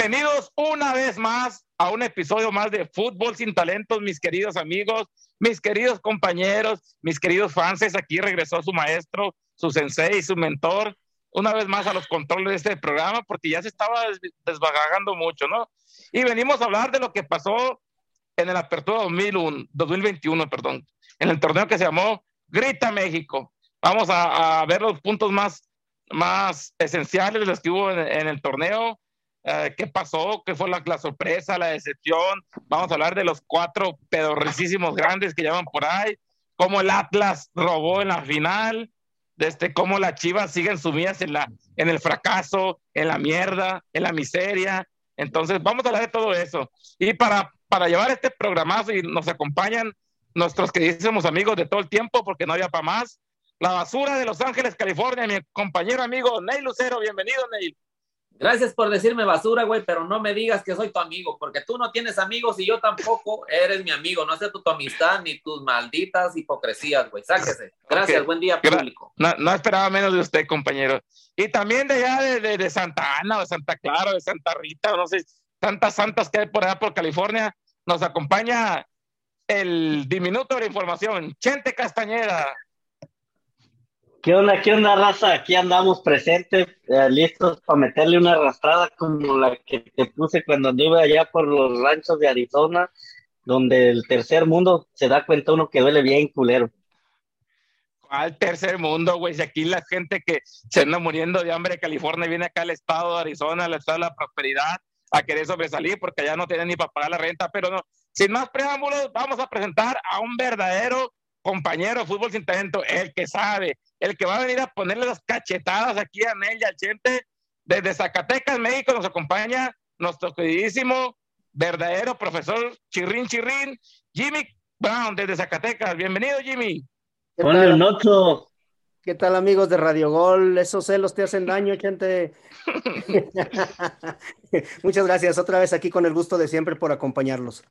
Bienvenidos una vez más a un episodio más de Fútbol sin Talentos, mis queridos amigos, mis queridos compañeros, mis queridos fans. Aquí regresó su maestro, su sensei, su mentor, una vez más a los controles de este programa, porque ya se estaba desvagando mucho, ¿no? Y venimos a hablar de lo que pasó en el Apertura 2001, 2021, perdón, en el torneo que se llamó Grita México. Vamos a, ver los puntos más, más esenciales de los que hubo en el torneo eh, qué pasó, qué fue la, sorpresa, la decepción. Vamos a hablar de los cuatro pedorricísimos grandes que llevan por ahí, cómo el Atlas robó en la final, este, cómo las Chivas siguen sumidas en, la, en el fracaso, en la mierda, en la miseria. Entonces, vamos a hablar de todo eso. Y para, para llevar este programazo y nos acompañan nuestros queridísimos amigos de todo el tiempo, porque no había para más. La basura de Los Ángeles, California, mi compañero amigo Neil Lucero. Bienvenido, Neil. Gracias por decirme basura, güey, pero no me digas que soy tu amigo, porque tú no tienes amigos y yo tampoco eres mi amigo. No acepto tu amistad ni tus malditas hipocresías, güey. Sáquese. Gracias, buen día, público. No, esperaba menos de usted, compañero. Y también de allá de, Santa Ana, de Santa Clara, de Santa Rita, no sé, tantas santas que hay por allá por California, nos acompaña el diminuto de información, Chente Castañeda. ¿Qué onda, qué onda, raza? Aquí andamos presentes, eh, listos para meterle una arrastrada como la que te puse cuando anduve allá por los ranchos de Arizona, donde el tercer mundo se da cuenta uno que duele bien culero. ¿Cuál tercer mundo, güey? Si aquí la gente que se anda muriendo de hambre de California viene acá al estado de Arizona, al estado de la prosperidad, a querer sobresalir porque allá no tienen ni para pagar la renta, pero no. Sin más preámbulos, vamos a presentar a un verdadero compañero de fútbol sin talento, el que sabe, el que va a venir a ponerle las cachetadas aquí a Nel y al Chente. Desde Zacatecas, México, nos acompaña nuestro queridísimo, verdadero profesor Chirrin Chirrin, Jimmy Brown, desde Zacatecas. Bienvenido, Jimmy. El noto. ¿Qué tal, amigos de Radio Gol? Esos celos te hacen daño, gente. Muchas gracias. Otra vez aquí con el gusto de siempre por acompañarlos.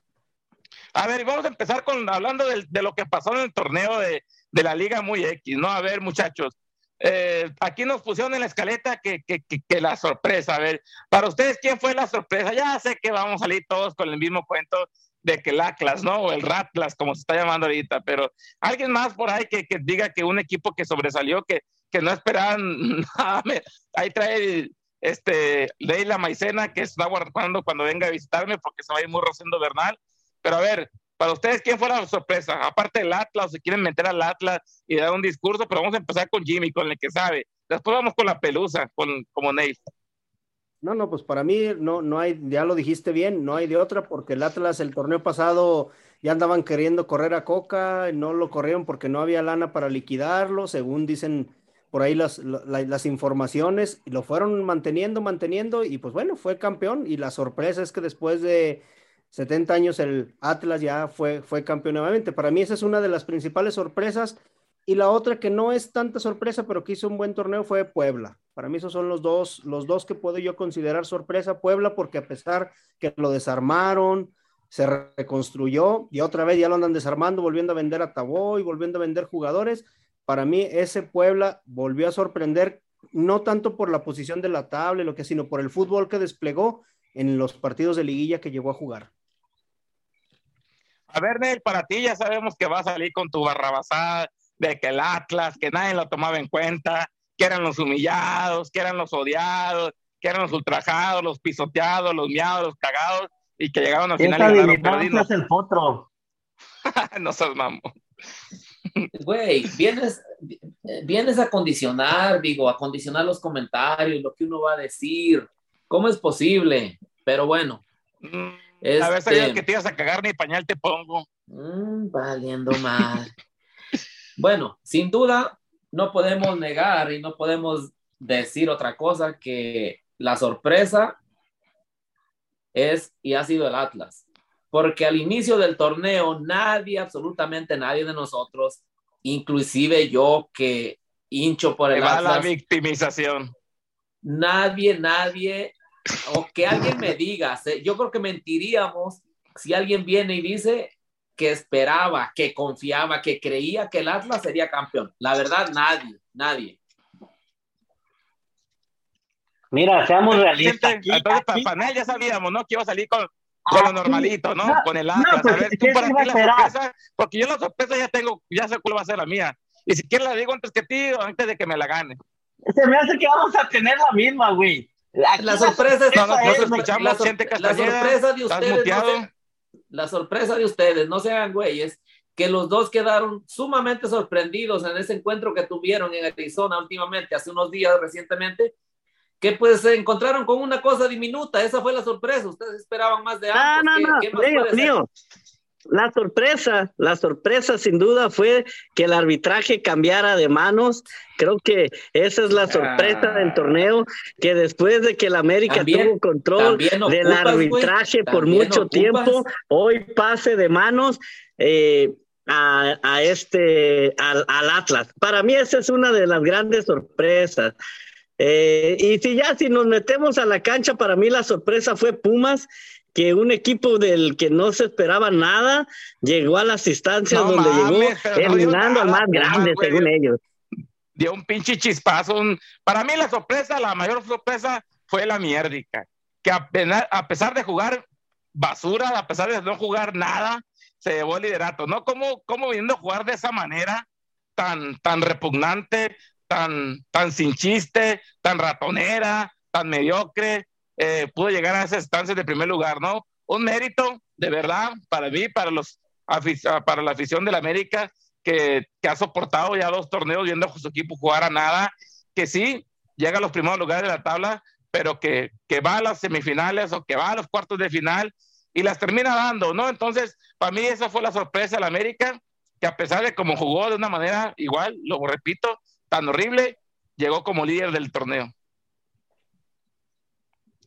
A ver, vamos a empezar con hablando de, lo que pasó en el torneo de, la Liga Muy X, ¿no? A ver, muchachos, eh, aquí nos pusieron en la escaleta que, que, la sorpresa. A ver, para ustedes, ¿quién fue la sorpresa? Ya sé que vamos a salir todos con el mismo cuento de que el Atlas, ¿no? O el Ratlas, como se está llamando ahorita, pero alguien más por ahí que, diga que un equipo que sobresalió, que, que no esperaban nada. Ahí trae este Leila Maicena, que está guardando cuando venga a visitarme porque se va a ir muy Rosendo Bernal. Pero a ver, para ustedes, ¿quién fue la sorpresa? Aparte del Atlas, se quieren meter al Atlas y dar un discurso, pero vamos a empezar con Jimmy, con el que sabe. Después vamos con la pelusa, con, como Neil. No, no, pues para mí no, no hay, ya lo dijiste bien, no hay de otra, porque el Atlas el torneo pasado ya andaban queriendo correr a Coca, no lo corrieron porque no había lana para liquidarlo, según dicen por ahí las, las informaciones, lo fueron manteniendo, manteniendo, y pues bueno, fue campeón, y la sorpresa es que después de 70 años el Atlas ya fue, fue campeón nuevamente. Para mí esa es una de las principales sorpresas. Y la otra que no es tanta sorpresa, pero que hizo un buen torneo fue Puebla. Para mí esos son los dos, los dos que puedo yo considerar sorpresa. Puebla, porque a pesar que lo desarmaron, se reconstruyó y otra vez ya lo andan desarmando, volviendo a vender a Taboy, volviendo a vender jugadores. Para mí ese Puebla volvió a sorprender, no tanto por la posición de la tabla, lo que, sino por el fútbol que desplegó en los partidos de liguilla que llegó a jugar. A ver, Nel, para ti ya sabemos que vas a salir con tu barrabasada de que el Atlas, que nadie lo tomaba en cuenta, que eran los humillados, que eran los odiados, que eran los ultrajados, los pisoteados, los miados, los cagados, y que llegaron al final y ganaron es el potro. no seas mamón. Güey, vienes, vienes a condicionar, digo, a condicionar los comentarios, lo que uno va a decir. ¿Cómo es posible? Pero bueno. Mm, a ver, sabía este, que te ibas a cagar ni pañal te pongo. Mm, valiendo mal. bueno, sin duda, no podemos negar y no podemos decir otra cosa que la sorpresa es y ha sido el Atlas. Porque al inicio del torneo, nadie, absolutamente nadie de nosotros, inclusive yo que hincho por el Atlas. la victimización. Nadie, nadie o que alguien me diga, yo creo que mentiríamos si alguien viene y dice que esperaba, que confiaba, que creía que el Atlas sería campeón. La verdad, nadie, nadie. Mira, seamos realistas. Entonces, entonces para, él ya sabíamos, ¿no? Que iba a salir con, con lo normalito, ¿no? con el Atlas. no, pues, a ver, tú ¿qué para ti la sorpresa, porque yo la sorpresa ya tengo, ya sé cuál va a ser la mía. Y si quieres la digo antes que ti o antes de que me la gane. Se me hace que vamos a tener la misma, güey. Aquí La sorpresa es- No, no, no te es- escuchamos, la, sor- sorpresa de ustedes, no muteado. se- la sorpresa de ustedes, no sean güeyes, que los dos quedaron sumamente sorprendidos en ese encuentro que tuvieron en Arizona últimamente, hace unos días recientemente, que pues se encontraron con una cosa diminuta, esa fue la sorpresa, ustedes esperaban más de Ah, ambos. no, ¿Qué- no, qué ser? Leo. La sorpresa, la sorpresa sin duda fue que el arbitraje cambiara de manos. Creo que esa es la sorpresa Ah. del torneo, que después de que el América También- tuvo control del ocupas, güey, arbitraje por mucho ocupas. tiempo, hoy pase de manos eh, a, a este, al, al Atlas. Para mí esa es una de las grandes sorpresas. Eh, y si ya, si nos metemos a la cancha, para mí la sorpresa fue Pumas, que un equipo del que no se esperaba nada llegó a las instancias No donde llegó, eliminando al más Pumas, grande, güey. según ellos. dio un pinche chispazo. un- Para mí la sorpresa, la mayor sorpresa fue la mierdica, que apenas- a pesar de jugar basura, a pesar de no jugar nada, se llevó el liderato, ¿no? ¿Cómo, cómo viniendo a jugar de esa manera tan, tan repugnante, tan, tan sin chiste, tan ratonera, tan mediocre, eh, pudo llegar a esas estancias de primer lugar, ¿no? Un mérito, de verdad, para mí, para, los, afic- para la afición del América, que, que ha soportado ya dos torneos viendo a su equipo jugar a nada, que sí, llega a los primeros lugares de la tabla, pero que, que va a las semifinales o que va a los cuartos de final y las termina dando, ¿no? Entonces, para mí esa fue la sorpresa del América, que a pesar de cómo jugó de una manera igual, lo repito, tan horrible, llegó como líder del torneo.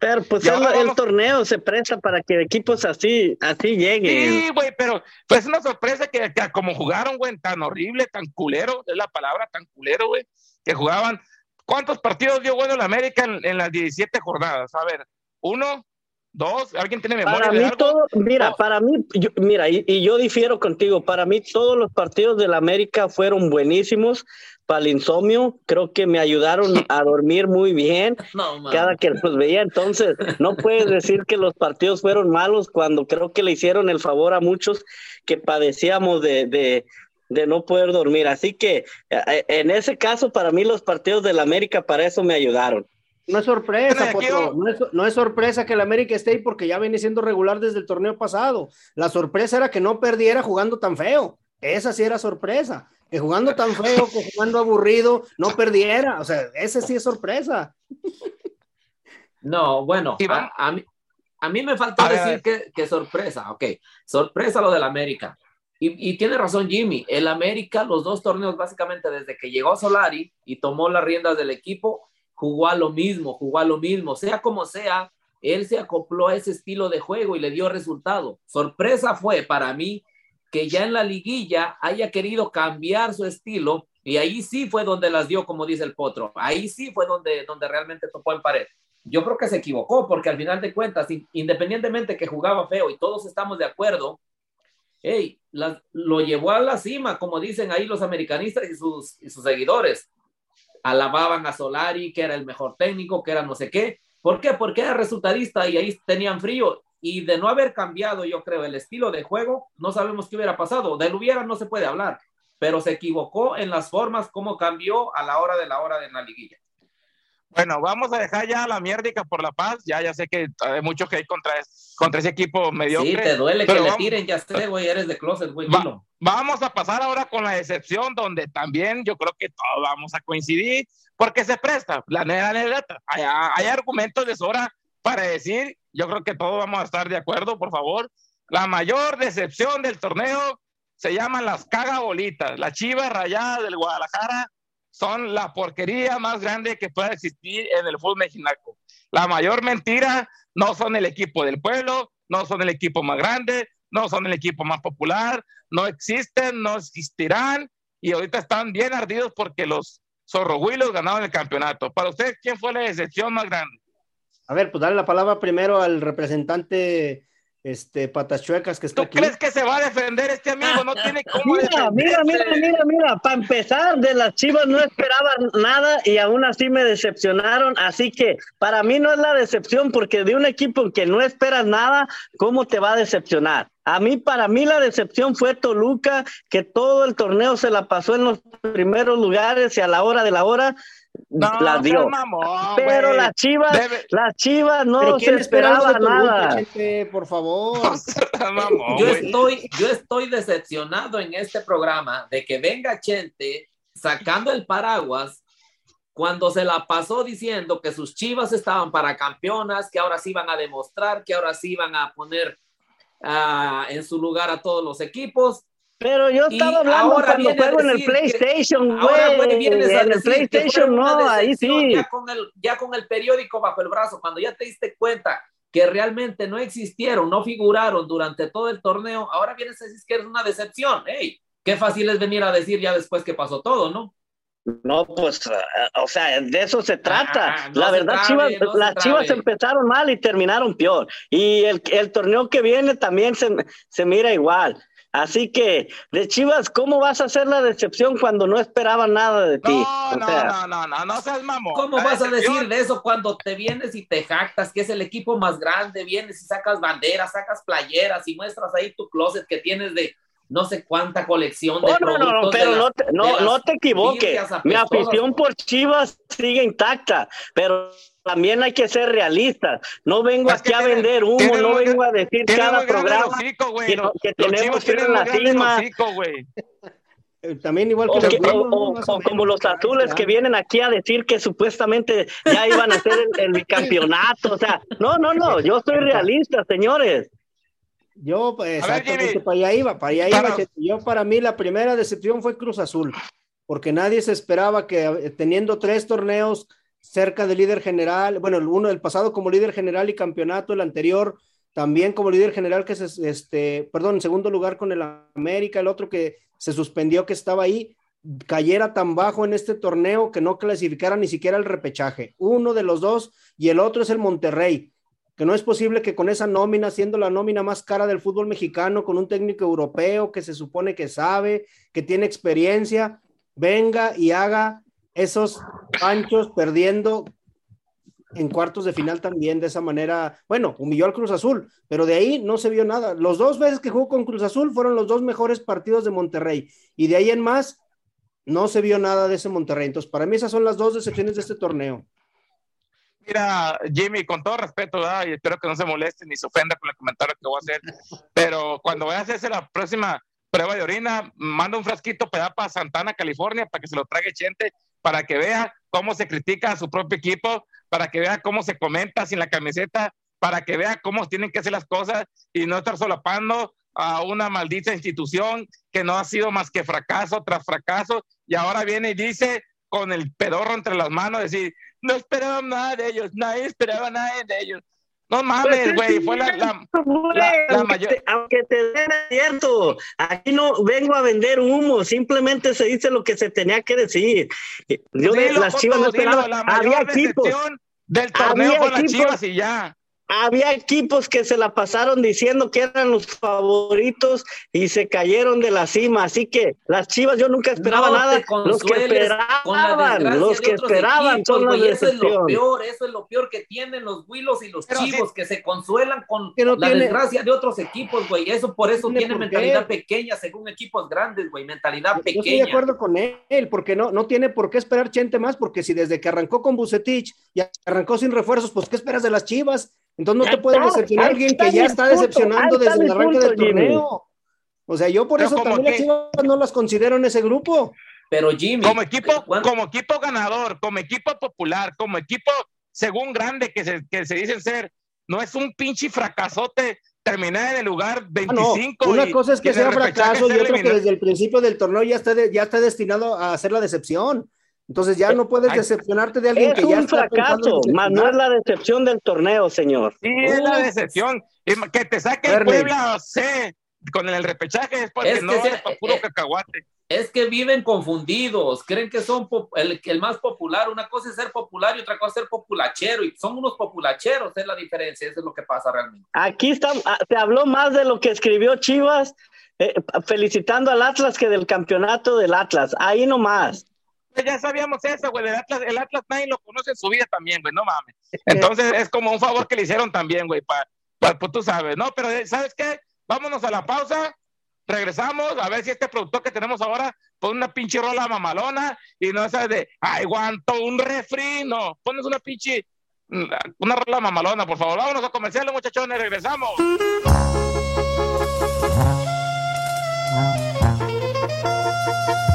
Pero pues el, torneo se presta para que equipos así, así lleguen. Sí, güey, pero fue una sorpresa que, que como jugaron, güey, tan horrible, tan culero, es la palabra, tan culero, güey, que jugaban. ¿Cuántos partidos dio bueno el América en, en las 17 jornadas? A ver, uno, dos, ¿alguien tiene memoria Para de mí algo? todo, mira, No. para mí, yo- mira, y, y yo difiero contigo, para mí todos los partidos del América fueron buenísimos para el insomnio, creo que me ayudaron a dormir muy bien No, cada que los veía, entonces no puedes decir que los partidos fueron malos cuando creo que le hicieron el favor a muchos que padecíamos de, de, de no poder dormir, así que eh, en ese caso para mí los partidos del América para eso me ayudaron. No es sorpresa, es, no es sorpresa que el América esté ahí porque ya viene siendo regular desde el torneo pasado. La sorpresa era que no perdiera jugando tan feo. Esa sí era sorpresa. Que jugando tan feo, que jugando aburrido, no perdiera. O sea, ese sí es sorpresa. No, bueno, a, a mí, a mí me faltó A ver, decir que, que sorpresa, ok, sorpresa lo del América. Y, y tiene razón Jimmy, el América, los dos torneos básicamente desde que llegó Solari y tomó las riendas del equipo, jugó a lo mismo, jugó a lo mismo, sea como sea, él se acopló a ese estilo de juego y le dio resultado. Sorpresa fue para mí que ya en la liguilla haya querido cambiar su estilo y ahí sí fue donde las dio, como dice el Potro, ahí sí fue donde, donde realmente topó en pared yo creo que se equivocó, porque al final de cuentas, independientemente que jugaba feo y todos estamos de acuerdo, hey, lo llevó a la cima, como dicen ahí los americanistas y sus, y sus seguidores. Alababan a Solari, que era el mejor técnico, que era no sé qué. ¿Por qué? Porque era resultadista y ahí tenían frío. Y de no haber cambiado, yo creo, el estilo de juego, no sabemos qué hubiera pasado. Del hubiera no se puede hablar, pero se equivocó en las formas, cómo cambió a la hora de la hora de la liguilla. Bueno, vamos a dejar ya la mierdica por la paz. Ya, ya sé que hay mucho que hay contra, contra ese equipo mediocre. Sí, te duele que pero le vamos- tiren, ya sé, güey, eres de closet, güey, Va-. Vamos a pasar ahora con la decepción, donde también yo creo que todos vamos a coincidir, porque se presta. La neta, la neta, hay, hay argumentos de sobra para decir, yo creo que todos vamos a estar de acuerdo, por favor. La mayor decepción del torneo se llaman las cagabolitas. Las chivas rayadas del Guadalajara son la porquería más grande que pueda existir en el fútbol mexicano. La mayor mentira no son el equipo del pueblo, no son el equipo más grande, no son el equipo más popular, no existen, no existirán y ahorita están bien ardidos porque los zorrohuilos ganaron el campeonato. Para usted, ¿quién fue la decepción más grande? A ver, pues dale la palabra primero al representante este, patas chuecas que está ¿Tú crees que se va a defender este amigo? No tiene cómo Mira, mira, mira, mira, mira, para empezar, de las Chivas no esperaba nada y aún así me decepcionaron, así que para mí no es la decepción porque de un equipo que no esperas nada, ¿cómo te va a decepcionar? A mí, para mí la decepción fue Toluca, que todo el torneo se la pasó en los primeros lugares y a la hora de la hora no, la dio. Mamón, pero wey. las chivas, Debe... las chivas no ¿Pero se esperaba nada. Gente, por favor. mamón, yo wey. estoy, yo estoy decepcionado en este programa de que venga Chente sacando el paraguas cuando se la pasó diciendo que sus chivas estaban para campeonas, que ahora sí iban a demostrar, que ahora sí iban a poner uh, en su lugar a todos los equipos. Pero yo estaba hablando cuando juego en el PlayStation, güey. En el PlayStation no, ahí sí. Ya con, el, ya con el periódico bajo el brazo, cuando ya te diste cuenta que realmente no existieron, no figuraron durante todo el torneo, ahora vienes a decir que es una decepción. ¡Ey! Qué fácil es venir a decir ya después que pasó todo, ¿no? No, pues, o sea, de eso se trata. Ah, no la verdad, trabe, Chivas, no las Chivas empezaron mal y terminaron peor. Y el, el torneo que viene también se, se mira igual. Así que, de Chivas, ¿cómo vas a hacer la decepción cuando no esperaban nada de ti? No, o sea, no, no, no, no, seas mamón. ¿Cómo la vas decepción... a decir de eso cuando te vienes y te jactas que es el equipo más grande, vienes y sacas banderas, sacas playeras y muestras ahí tu closet que tienes de no sé cuánta colección de oh, productos. No, no, no, pero no te, no, no te equivoques. Mi afición por Chivas sigue intacta, pero también hay que ser realistas. No vengo Es aquí a tiene- vender humo, no vengo a decir cada programa hocico, que, tenemos que ir en la cima. hocico. Eh, También igual que O, los que- Pumas, o- ¿no? o- Más o o como los azules que vienen aquí a decir que supuestamente ya iban a hacer el, el bicampeonato. O sea, no, no, no, yo soy realista, señores. Yo, pues, ver, Jimmy. para allá iba, para allá Para- iba. Cheto. Yo, para mí, la primera decepción fue Cruz Azul, porque nadie se esperaba que eh, teniendo tres torneos cerca del líder general, bueno, el uno del pasado como líder general y campeonato, el anterior también como líder general, que es este, perdón, en segundo lugar con el América, el otro que se suspendió que estaba ahí, cayera tan bajo en este torneo que no clasificara ni siquiera el repechaje. Uno de los dos y el otro es el Monterrey que no es posible que con esa nómina, siendo la nómina más cara del fútbol mexicano, con un técnico europeo que se supone que sabe, que tiene experiencia, venga y haga esos panchos perdiendo en cuartos de final también de esa manera. Bueno, humilló al Cruz Azul, pero de ahí no se vio nada. Los dos veces que jugó con Cruz Azul fueron los dos mejores partidos de Monterrey y de ahí en más no se vio nada de ese Monterrey. Entonces, para mí esas son las dos decepciones de este torneo. Mira, Jimmy, con todo respeto, ¿verdad? y espero que no se moleste ni se ofenda con el comentario que voy a hacer, pero cuando vayas a hacer la próxima prueba de orina, manda un frasquito para Santana, California, para que se lo trague gente, para que vea cómo se critica a su propio equipo, para que vea cómo se comenta sin la camiseta, para que vea cómo tienen que hacer las cosas y no estar solapando a una maldita institución que no ha sido más que fracaso tras fracaso y ahora viene y dice con el pedorro entre las manos, decir, no esperaba nada de ellos, nadie esperaba nada de ellos. No mames, güey, fue la, la, la, mayor... te, aunque te den cierto, aquí no vengo a vender humo, simplemente se dice lo que se tenía que decir. Yo de las chivas no mayor había equipos, del torneo había con las chivas y ya. Había equipos que se la pasaron diciendo que eran los favoritos y se cayeron de la cima, así que las chivas yo nunca esperaba No nada, los que consueles con la esperaban, desgracia los de que otros esperaban equipos, son güey, Eso es lo peor, eso es lo peor que tienen los Willos y los Pero Chivos, que se consuelan con no la tiene- desgracia de otros equipos, güey. Eso por eso tiene tienen por qué. mentalidad pequeña según equipos grandes, güey. Mentalidad Yo estoy de pequeña. acuerdo con él, porque no, no tiene por qué esperar Chente más, porque si desde que arrancó con Bucetich y arrancó sin refuerzos, pues ¿qué esperas de las Chivas? Entonces no te puede está, decepcionar alguien que ya está decepcionando desde el arranque del Jimmy. torneo. O sea, yo por Pero eso también las que- Chivas no las considero en ese grupo. Pero Jimmy, Como equipo, ¿cuánto- como equipo ganador, como equipo popular, como equipo según grande que se, que se dicen ser, no es un pinche fracasote terminar en el lugar Ah, no, 25. una y- cosa es que sea fracaso y otra que desde el principio del torneo ya está, de- ya está destinado a hacer la decepción. Entonces ya no puedes decepcionarte de alguien Es que ya un está fracaso, más no es la decepción del torneo, señor. Sí, es la decepción. Que te saque el. Puebla C con el repechaje es porque Es que no se- es para puro eh, cacahuate. es que viven confundidos, creen que son el, el, más popular. Una cosa es ser popular y otra cosa es ser populachero. Y son unos populacheros, es la diferencia, eso es lo que pasa realmente. Aquí está, ah, se habló más de lo que escribió Chivas, eh, felicitando al Atlas que del campeonato del Atlas. Ahí nomás. Pues ya sabíamos eso, güey. El Atlas, el Atlas nadie lo conoce en su vida también, güey. No mames. Entonces es como un favor que le hicieron también, güey. Pa, pues tú sabes, ¿no? Pero ¿sabes qué? Vámonos a la pausa regresamos a ver si este productor que tenemos ahora pone una pinche rola mamalona y no sabes de, ay, guanto, un refri, no, pones una pinche, una rola mamalona, por favor. Vámonos a comerciales, muchachones, regresamos.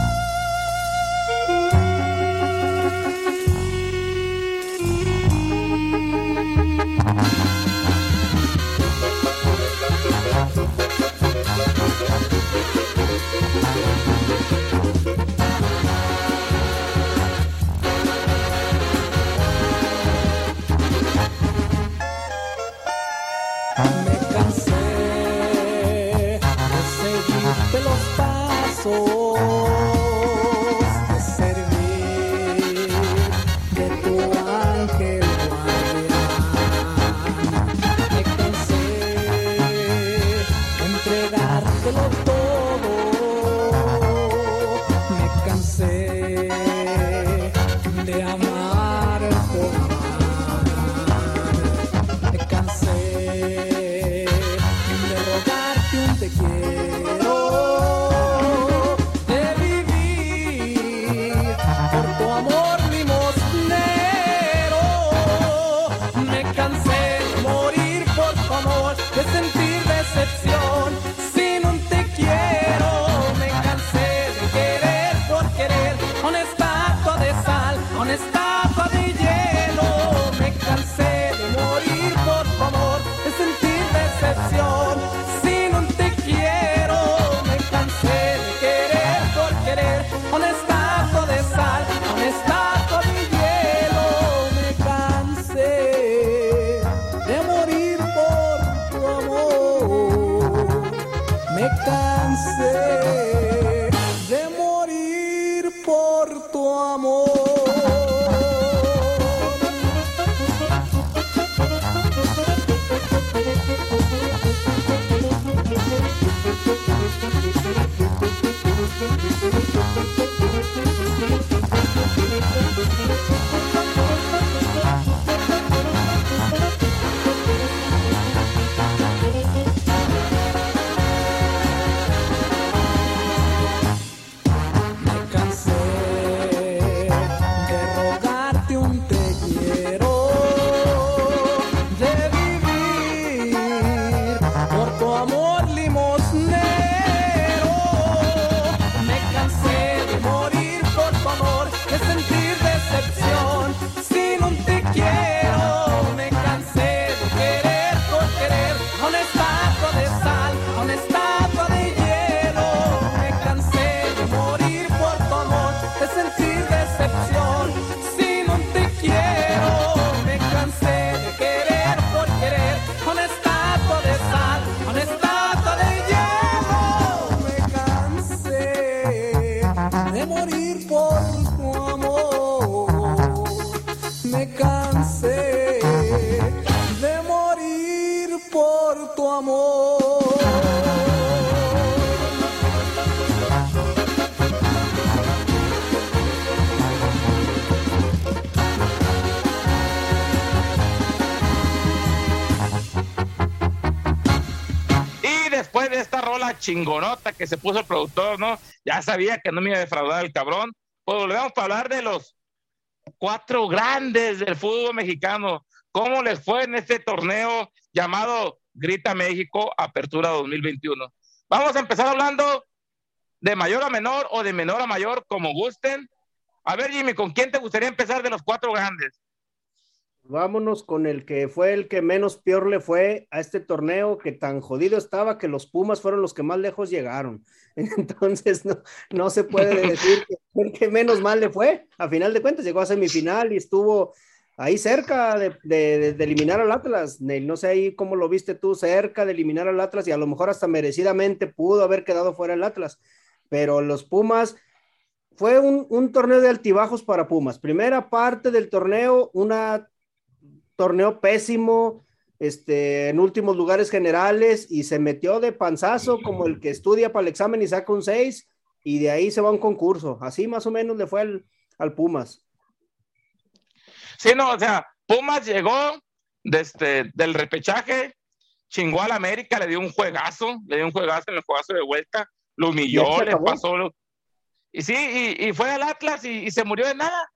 corazón. Chingonota que se puso el productor, ¿no? Ya sabía que no me iba a defraudar el cabrón. Pues volvemos a hablar de los cuatro grandes del fútbol mexicano. ¿Cómo les fue en este torneo llamado Grita México Apertura 2021? Vamos a empezar hablando de mayor a menor o de menor a mayor, como gusten. A ver, Jimmy, ¿con quién te gustaría empezar de los cuatro grandes? Vámonos con el que fue el que menos peor le fue a este torneo, que tan jodido estaba que los Pumas fueron los que más lejos llegaron. Entonces, no, no se puede decir que el que menos mal le fue. A final de cuentas, llegó a semifinal y estuvo ahí cerca de, de, eliminar al Atlas. Neil, no sé ahí cómo lo viste tú, cerca de eliminar al Atlas y a lo mejor hasta merecidamente pudo haber quedado fuera el Atlas. pero los Pumas fue un, torneo de altibajos para Pumas. Primera parte del torneo, un torneo pésimo, este, en últimos lugares generales y se metió de panzazo como el que estudia para el examen y saca un 6 y de ahí se va a un concurso. Así más o menos le fue al, al Pumas. Sí, no, o sea, Pumas llegó desde, este, del repechaje, chingó al América, le dio un juegazo, le dio un juegazo en el juegazo de vuelta, lo humilló, le pasó. Y sí, y, fue al Atlas y, se murió de nada.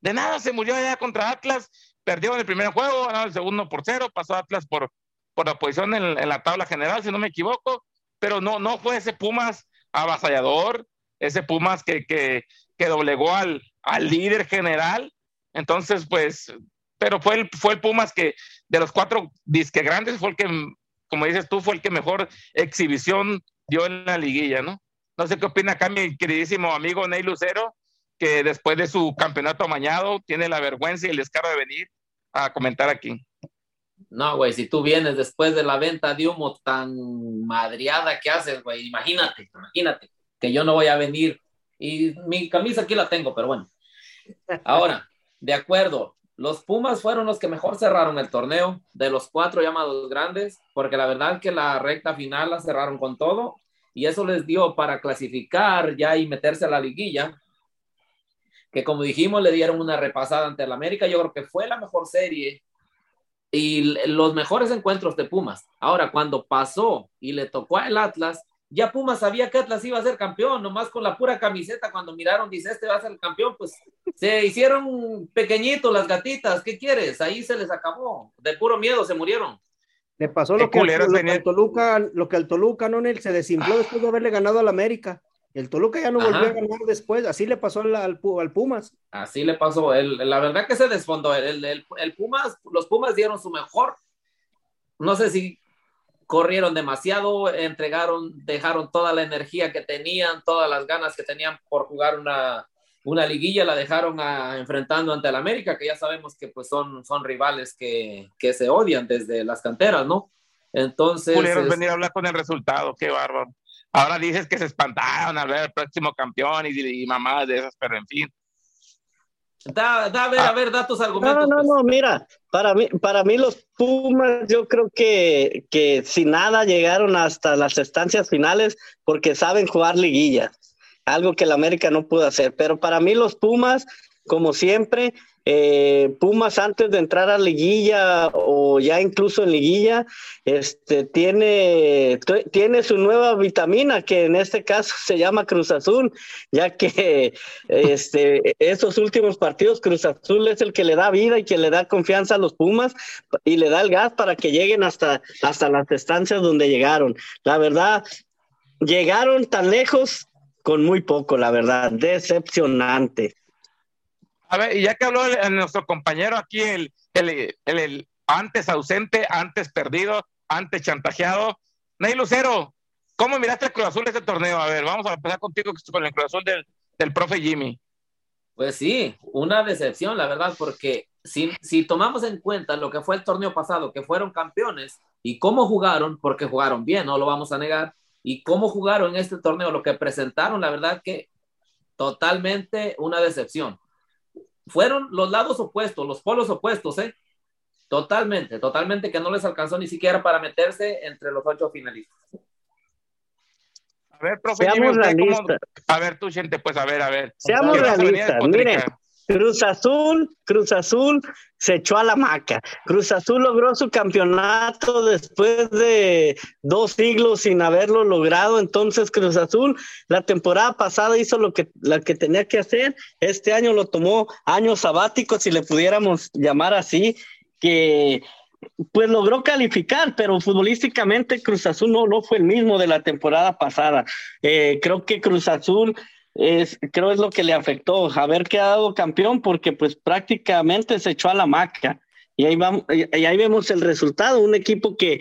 De nada se murió allá contra Atlas, perdió en el primer juego, ganó el segundo por cero, pasó Atlas por, por la posición en, la tabla general, si no me equivoco, pero no, no fue ese Pumas avasallador, ese Pumas que, que, que doblegó al, al líder general. Entonces, pues, pero fue el, fue el Pumas que de los cuatro disque grandes fue el que, como dices tú, fue el que mejor exhibición dio en la liguilla, ¿no? No sé qué opina acá mi queridísimo amigo Ney Lucero, que después de su campeonato amañado tiene la vergüenza y el descaro de venir a comentar aquí. No, güey, si tú vienes después de la venta de humo tan madriada que haces, güey, imagínate, imagínate que yo no voy a venir. Y mi camisa aquí la tengo, pero bueno. Ahora, de acuerdo, los Pumas fueron los que mejor cerraron el torneo de los cuatro llamados grandes, porque la verdad que la recta final la cerraron con todo y eso les dio para clasificar ya y meterse a la liguilla, que como dijimos le dieron una repasada ante el América, yo creo que fue la mejor serie y los mejores encuentros de Pumas. Ahora, cuando pasó y le tocó al Atlas, ya Pumas sabía que Atlas iba a ser campeón, nomás con la pura camiseta, cuando miraron, dice, este va a ser el campeón, pues se hicieron pequeñitos las gatitas, ¿qué quieres? Ahí se les acabó, de puro miedo se murieron. Le pasó lo que, al, Toluca, lo que al Toluca, no, se desinfló después de haberle ganado al América. El Toluca ya no volvió a ganar después, así le pasó al, al, Pumas. Así le pasó, el, la verdad que se desfondó, el, el Pumas, los Pumas dieron su mejor, no sé si corrieron demasiado, entregaron, dejaron toda la energía que tenían, todas las ganas que tenían por jugar una, una liguilla, la dejaron a, enfrentando ante el América, que ya sabemos que pues son, son rivales que, que se odian desde las canteras, ¿no? Entonces... Pudieron venir a hablar con el resultado, qué bárbaro. Ahora dices que se espantaron al ver el próximo campeón y, y mamás de esas, pero en fin. Da, da, a ver, a ver, da tus argumentos. No, no, no, pues. mira, para mí, para mí los Pumas, yo creo que, que sin nada llegaron hasta las estancias finales porque saben jugar liguillas, algo que el América no pudo hacer. Pero para mí los Pumas, como siempre, eh, Pumas antes de entrar a liguilla o ya incluso en liguilla, este, tiene, tiene su nueva vitamina que en este caso se llama Cruz Azul, ya que este, estos últimos partidos Cruz Azul es el que le da vida y que le da confianza a los Pumas y le da el gas para que lleguen hasta, hasta las estancias donde llegaron. La verdad, llegaron tan lejos con muy poco, la verdad, decepcionante. A ver, y ya que habló nuestro compañero aquí, el, el, antes ausente, antes perdido, antes chantajeado, Ney Lucero, ¿cómo miraste el Cruz Azul de este torneo? A ver, vamos a empezar contigo con el Cruz Azul del, del profe Jimmy. Pues sí, una decepción, la verdad, porque si, si tomamos en cuenta lo que fue el torneo pasado, que fueron campeones, y cómo jugaron, porque jugaron bien, no lo vamos a negar, y cómo jugaron en este torneo, lo que presentaron, la verdad que totalmente una decepción fueron los lados opuestos, los polos opuestos, ¿eh? Totalmente, totalmente que no les alcanzó ni siquiera para meterse entre los ocho finalistas. A ver, profe, Seamos realistas. A ver, tú, gente, pues a ver, a ver. Seamos realistas. Miren, Cruz Azul, Cruz Azul se echó a la maca. Cruz Azul logró su campeonato después de dos siglos sin haberlo logrado. Entonces Cruz Azul la temporada pasada hizo lo que, la que tenía que hacer. Este año lo tomó año sabático, si le pudiéramos llamar así, que pues logró calificar, pero futbolísticamente Cruz Azul no, no fue el mismo de la temporada pasada. Eh, creo que Cruz Azul es, creo es lo que le afectó, haber quedado campeón porque pues prácticamente se echó a la maca. Y ahí, vamos, y ahí vemos el resultado, un equipo que,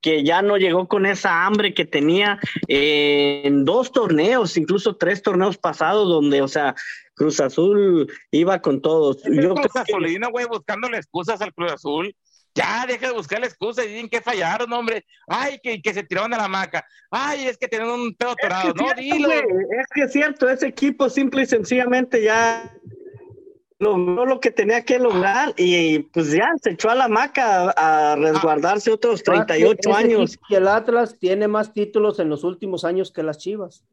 que ya no llegó con esa hambre que tenía en dos torneos, incluso tres torneos pasados, donde, o sea, Cruz Azul iba con todos. Yo creo güey, buscándole excusas al Cruz Azul Ya, deja de buscar la excusa y dicen que fallaron, hombre. Ay, que, que se tiraron a la maca. Ay, es que tienen un pedo atorado. no, dilo. es que es cierto, ese equipo simple y sencillamente ya logró lo que tenía que lograr y pues ya se echó a la maca a, resguardarse otros 38 años. Y el Atlas tiene más títulos en los últimos años que las Chivas.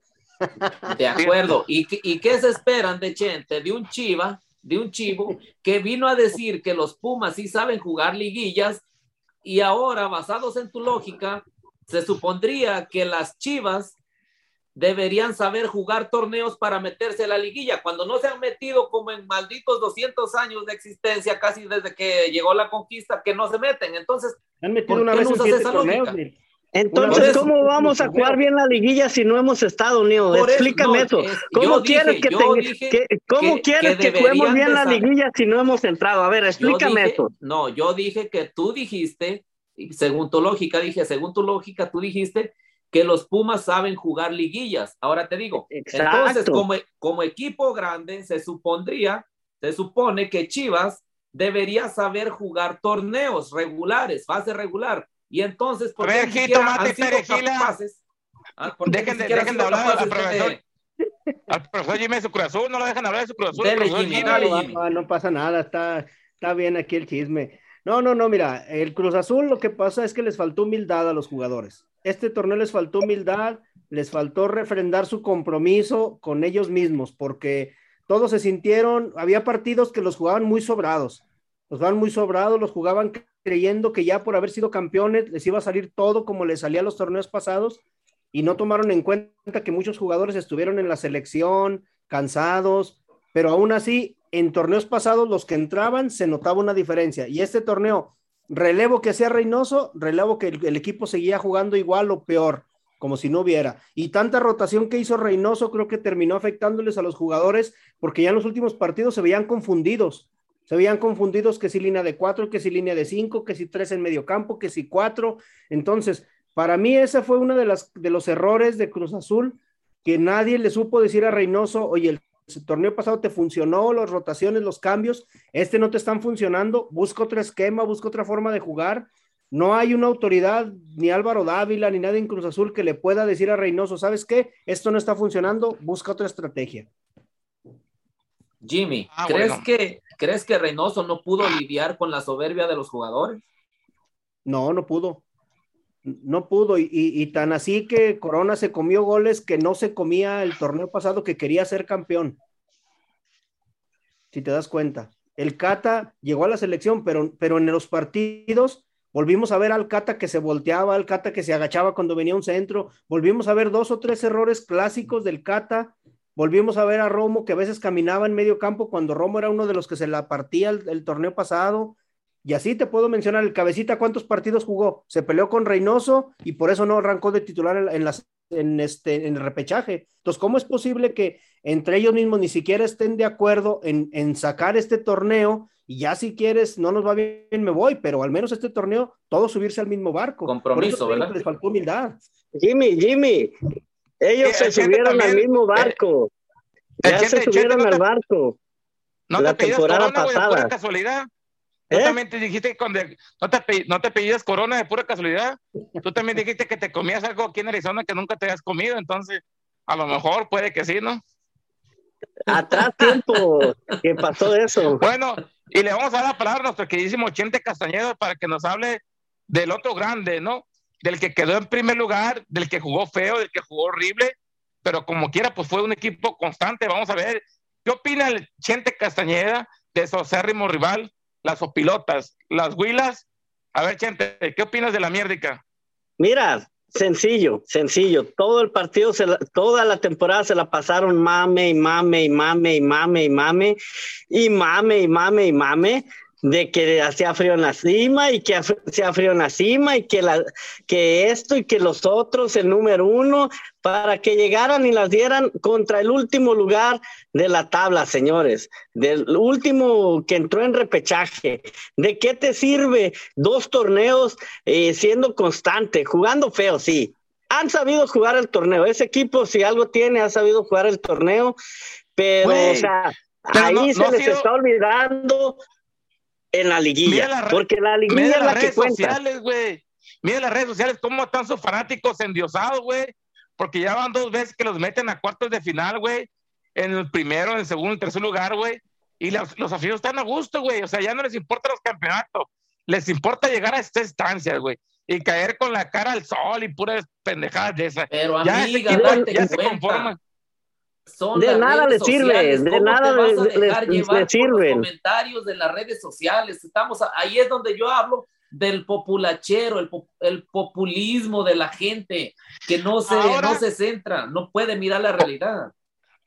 De acuerdo. ¿Y, y qué se esperan de Chente? De un Chiva de un chivo que vino a decir que los Pumas sí saben jugar liguillas y ahora, basados en tu lógica, se supondría que las Chivas deberían saber jugar torneos para meterse a la liguilla, cuando no se han metido como en malditos 200 años de existencia, casi desde que llegó la conquista, que no se meten. Entonces, han metido una vez en esa torneos, entonces, ¿cómo vamos a jugar bien la liguilla si no hemos estado unidos? Explícame eso. ¿Cómo quieres que, ¿cómo quieres que juguemos bien la liguilla si no hemos entrado? A ver, explícame eso. No, yo dije que tú dijiste, según tu lógica, dije, según tu lógica, tú dijiste que los Pumas saben jugar liguillas. Ahora te digo, entonces como, como equipo grande se supondría, se supone que Chivas debería saber jugar torneos regulares, fase regular y entonces, ¿por qué tomate, capaces? Ah, dejen, de, dejen de hablar al profesor. Al profesor Jimmy de su corazón, no lo dejan hablar de su corazón. no, no, pasa nada, está, está bien aquí el chisme. No, no, no, mira, el Cruz Azul lo que pasa es que les faltó humildad a los jugadores. Este torneo les faltó humildad, les faltó refrendar su compromiso con ellos mismos, porque todos se sintieron, había partidos que los jugaban muy sobrados, los jugaban muy sobrados, los jugaban creyendo que ya por haber sido campeones les iba a salir todo como les salía a los torneos pasados y no tomaron en cuenta que muchos jugadores estuvieron en la selección, cansados, pero aún así en torneos pasados los que entraban se notaba una diferencia y este torneo, relevo que sea Reynoso, relevo que el, el equipo seguía jugando igual o peor, como si no hubiera. Y tanta rotación que hizo Reynoso creo que terminó afectándoles a los jugadores porque ya en los últimos partidos se veían confundidos se veían confundidos que si línea de cuatro, que si línea de cinco, que si tres en medio campo, que si cuatro. Entonces, para mí ese fue uno de, las, de los errores de Cruz Azul, que nadie le supo decir a Reynoso, oye, el, torneo pasado te funcionó, las rotaciones, los cambios, este no te están funcionando, busca otro esquema, busca otra forma de jugar. No hay una autoridad, ni Álvaro Dávila, ni nadie en Cruz Azul que le pueda decir a Reynoso, ¿sabes qué? Esto no está funcionando, busca otra estrategia. Jimmy, ah, ¿crees, que, ¿crees que Reynoso no pudo lidiar con la soberbia de los jugadores? No, no pudo. No pudo. Y, tan así que Corona se comió goles que no se comía el torneo pasado que quería ser campeón. Si te das cuenta. El Cata llegó a la selección, pero, pero en los partidos volvimos a ver al Cata que se volteaba, al Cata que se agachaba cuando venía un centro. Volvimos a ver dos o tres errores clásicos del Cata Volvimos a ver a Romo que a veces caminaba en medio campo cuando Romo era uno de los que se la partía el, torneo pasado. Y así te puedo mencionar el cabecita cuántos partidos jugó. Se peleó con Reynoso y por eso no arrancó de titular en, las, en, este, en el repechaje. Entonces, ¿cómo es posible que entre ellos mismos ni siquiera estén de acuerdo en, en sacar este torneo? Y ya si quieres, no nos va bien, me voy, pero al menos este torneo, todos subirse al mismo barco. Compromiso, ¿verdad? Les faltó humildad. Jimmy, Jimmy, ellos se subieron al mismo eh, barco. ya se subieron al barco. No la te temporada corona, pasada. de pura casualidad. Tú ¿Eh? también te dijiste cuando no te, no te pedías corona de pura casualidad. Tú también dijiste que te comías algo aquí en Arizona que nunca te habías comido, entonces a lo mejor puede que sí, ¿no? Atrás tiempo que pasó eso. Bueno, y le vamos a dar la palabra a nuestro queridísimo Chente Castañeda para que nos hable del otro grande, ¿no? Del que quedó en primer lugar, del que jugó feo, del que jugó horrible, pero como quiera, pues fue un equipo constante. Vamos a ver, ¿qué opina el Chente Castañeda de su acérrimo rival, las opilotas, las huilas? A ver, Chente, ¿qué opinas de la mierdica? Mira, sencillo, sencillo. Todo el partido, toda la temporada se la pasaron mame y mame y mame y mame y mame y mame y mame y mame de que hacía frío en la cima y que hacía frío en la cima y que, la, que esto y que los otros, el número uno, para que llegaran y las dieran contra el último lugar de la tabla, señores, del último que entró en repechaje. ¿De qué te sirve dos torneos eh, siendo constante, jugando feo, sí? Han sabido jugar el torneo. Ese equipo, si algo tiene, ha sabido jugar el torneo, pero, o sea, ahí se les está olvidando en la liguilla. porque la liguilla es la las redes sociales, güey. Mira las redes sociales, cómo están sus fanáticos endiosados, güey. Porque ya van dos veces que los meten a cuartos de final, güey. En el primero, en el segundo, en el tercer lugar, güey. Y los, los aficionados están a gusto, güey. O sea, ya no les importa los campeonatos. Les importa llegar a esta instancia, güey. Y caer con la cara al sol y puras pendejadas de esas. Pero amiga, ya, ya se conforman de nada le sirve, de nada le, sirven. Los comentarios de las redes sociales, estamos ahí es donde yo hablo del populachero, el, el populismo de la gente que no se, no se centra, no puede mirar la realidad.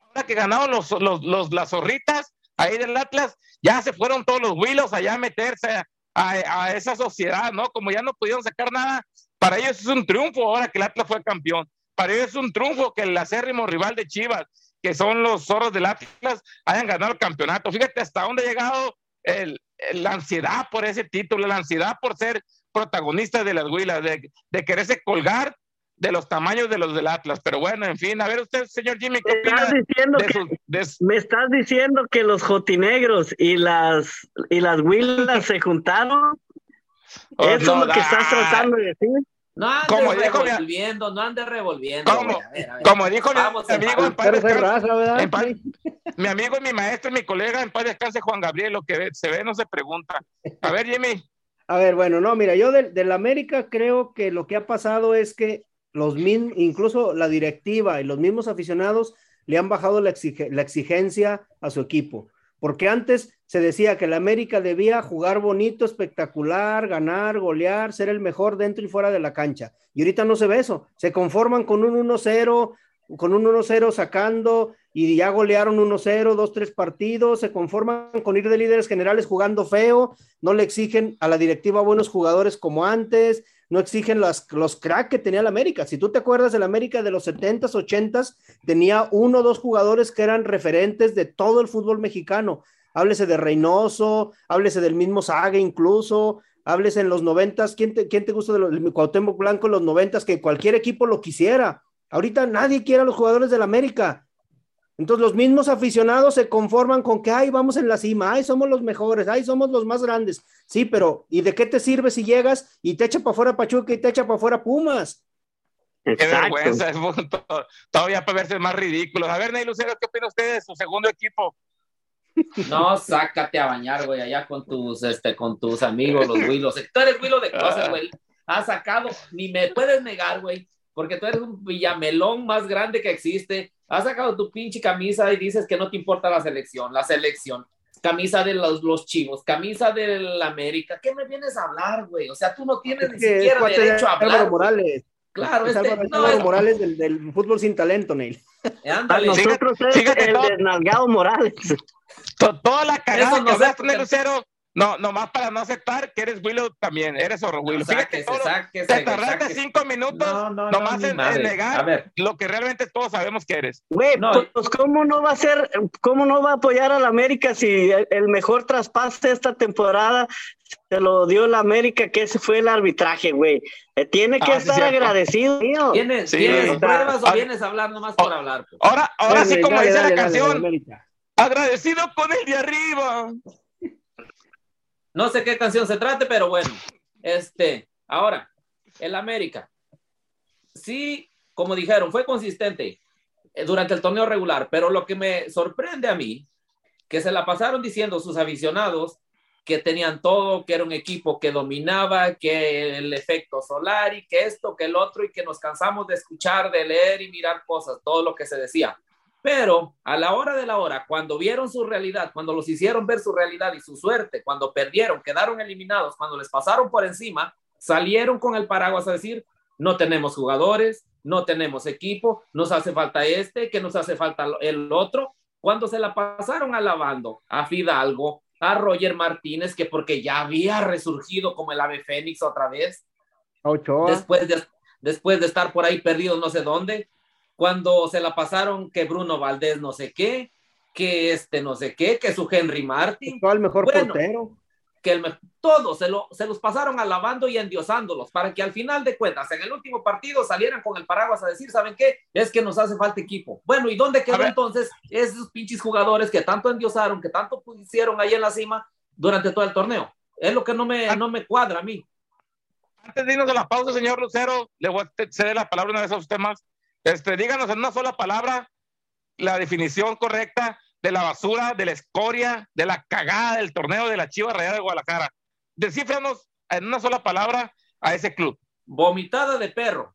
Ahora que ganaron los, los, los, las zorritas ahí del Atlas, ya se fueron todos los huilos allá a meterse a, a, esa sociedad, ¿no? Como ya no pudieron sacar nada, para ellos es un triunfo ahora que el Atlas fue campeón. Para ellos es un triunfo que el acérrimo rival de Chivas que son los zorros del Atlas, hayan ganado el campeonato. Fíjate hasta dónde ha llegado el, la ansiedad por ese título, la ansiedad por ser protagonista de las huilas, de, de quererse colgar de los tamaños de los del Atlas. Pero bueno, en fin, a ver usted, señor Jimmy, ¿qué opina diciendo Me estás diciendo que los jotinegros y las, y las huilas se juntaron. Oh, Eso es lo que estás tratando de decir. No ande como revolviendo, no ande revolviendo. Como, como dijo mi amigo, en paz descanse, mi amigo y mi maestro y mi colega, en paz descanse Juan Gabriel, lo que se ve no se pregunta. A ver, Jimmy. A ver, bueno, no, mira, yo del de América creo que lo que ha pasado es que los mismos, incluso la directiva y los mismos aficionados le han bajado la, la exigencia a su equipo porque antes se decía que el América debía jugar bonito, espectacular, ganar, golear, ser el mejor dentro y fuera de la cancha. Y ahorita no se ve eso, se conforman con un 1-0, con un 1-0 sacando y ya golearon 1-0, dos, tres partidos, se conforman con ir de líderes generales jugando feo, no le exigen a la directiva buenos jugadores como antes, no exigen los, los crack que tenía el América. Si tú te acuerdas del América de los 70s, 80s, tenía uno o dos jugadores que eran referentes de todo el fútbol mexicano. Háblese de Reynoso, háblese del mismo Saga incluso, háblese en los 90s, ¿quién te, quién te gusta del Cuauhtémoc Blanco en los 90s? Que cualquier equipo lo quisiera. Ahorita nadie quiere a los jugadores del América. Entonces los mismos aficionados se conforman con que, ay, vamos en la cima, ay, somos los mejores, ay, somos los más grandes. Sí, pero ¿y de qué te sirve si llegas y te echa para afuera Pachuca y te echa para afuera Pumas? Qué vergüenza, todavía para verse más ridículos. A ver, Ney Lucero, ¿qué opina usted de su segundo equipo? No, sácate a bañar, güey, allá con tus, este, con tus amigos, los Willos. Tú eres Willow de cosas, güey. Has sacado, ni me puedes negar, güey, porque tú eres un villamelón más grande que existe. Has sacado tu pinche camisa y dices que no te importa la selección, la selección. Camisa de los, los chivos, camisa del América. ¿Qué me vienes a hablar, güey? O sea, tú no tienes ni siquiera derecho a hablar. Álvaro Morales. Claro, es este, Álvaro, no, Morales del, del, fútbol sin talento, Neil. Ándale. Nosotros es el desnalgado Morales. Toda la cagada que hablaste, Lucero, no, nomás para no aceptar que eres Willow también, eres zorro Willow. Fíjate, todo, te tardaste cinco minutos no, nomás en, negar lo que realmente todos sabemos que eres. Güey, pues ¿cómo no va a ser, cómo no va a apoyar a la América si el, mejor traspaso de esta temporada se lo dio la América, que ese fue el arbitraje, güey. Eh, tiene que ah, estar agradecido, tío. ¿Tienes, pruebas o vienes a hablar nomás por hablar? Pues? Ahora, ahora sí, como dice la canción, agradecido con el de arriba. No sé qué canción se trate, pero bueno. Este, ahora, el América. Sí, como dijeron, fue consistente eh, durante el torneo regular, pero lo que me sorprende a mí, que se la pasaron diciendo sus aficionados que tenían todo, que era un equipo que dominaba, que el efecto solar y que esto, que el otro, y que nos cansamos de escuchar, de leer y mirar cosas, todo lo que se decía. Pero a la hora de la hora, cuando vieron su realidad, cuando los hicieron ver su realidad y su suerte, cuando perdieron, quedaron eliminados, cuando les pasaron por encima, salieron con el paraguas a decir, no tenemos jugadores, no tenemos equipo, nos hace falta este, que nos hace falta el otro. Cuando se la pasaron alabando a Fidalgo, a Roger Martínez, que porque ya había resurgido como el ave fénix otra vez, después de, después de estar por ahí perdido no sé dónde, cuando se la pasaron que Bruno Valdés no sé qué, que este no sé qué, que su Henry Martin. el mejor portero. Que el todos se, lo, se los pasaron alabando y endiosándolos para que al final de cuentas, en el último partido, salieran con el paraguas a decir, ¿saben qué? Es que nos hace falta equipo. Bueno, ¿y dónde quedó entonces esos pinches jugadores que tanto endiosaron, que tanto pusieron ahí en la cima durante todo el torneo? Es lo que no me, no me cuadra a mí. Antes de irnos a la pausa, señor Lucero, le voy a ceder la palabra una vez a usted más. Este, díganos en una sola palabra la definición correcta de la basura, de la escoria, de la cagada del torneo de la Chiva Rayada de Guadalajara. Descífranos en una sola palabra a ese club. Vomitada de perro.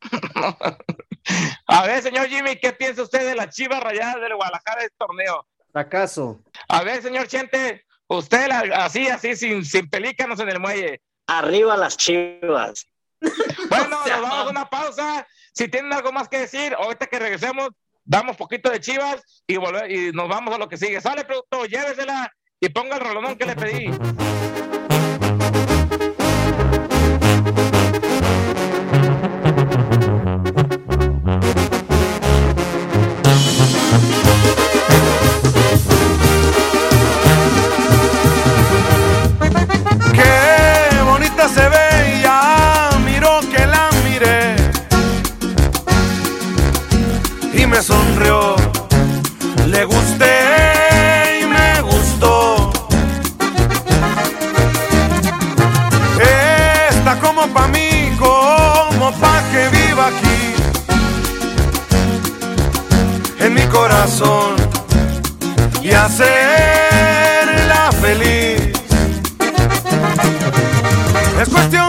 a ver, señor Jimmy, ¿qué piensa usted de la Chiva Rayada de Guadalajara de este torneo? Fracaso. A ver, señor Chente, usted así, así, sin, sin pelícanos en el muelle. Arriba las chivas. Bueno, nos vamos a una pausa. Si tienen algo más que decir, ahorita que regresemos, damos poquito de chivas y, y nos vamos a lo que sigue. Sale, producto, llévesela y ponga el rolonón que le pedí. Y hacerla feliz. Es cuestión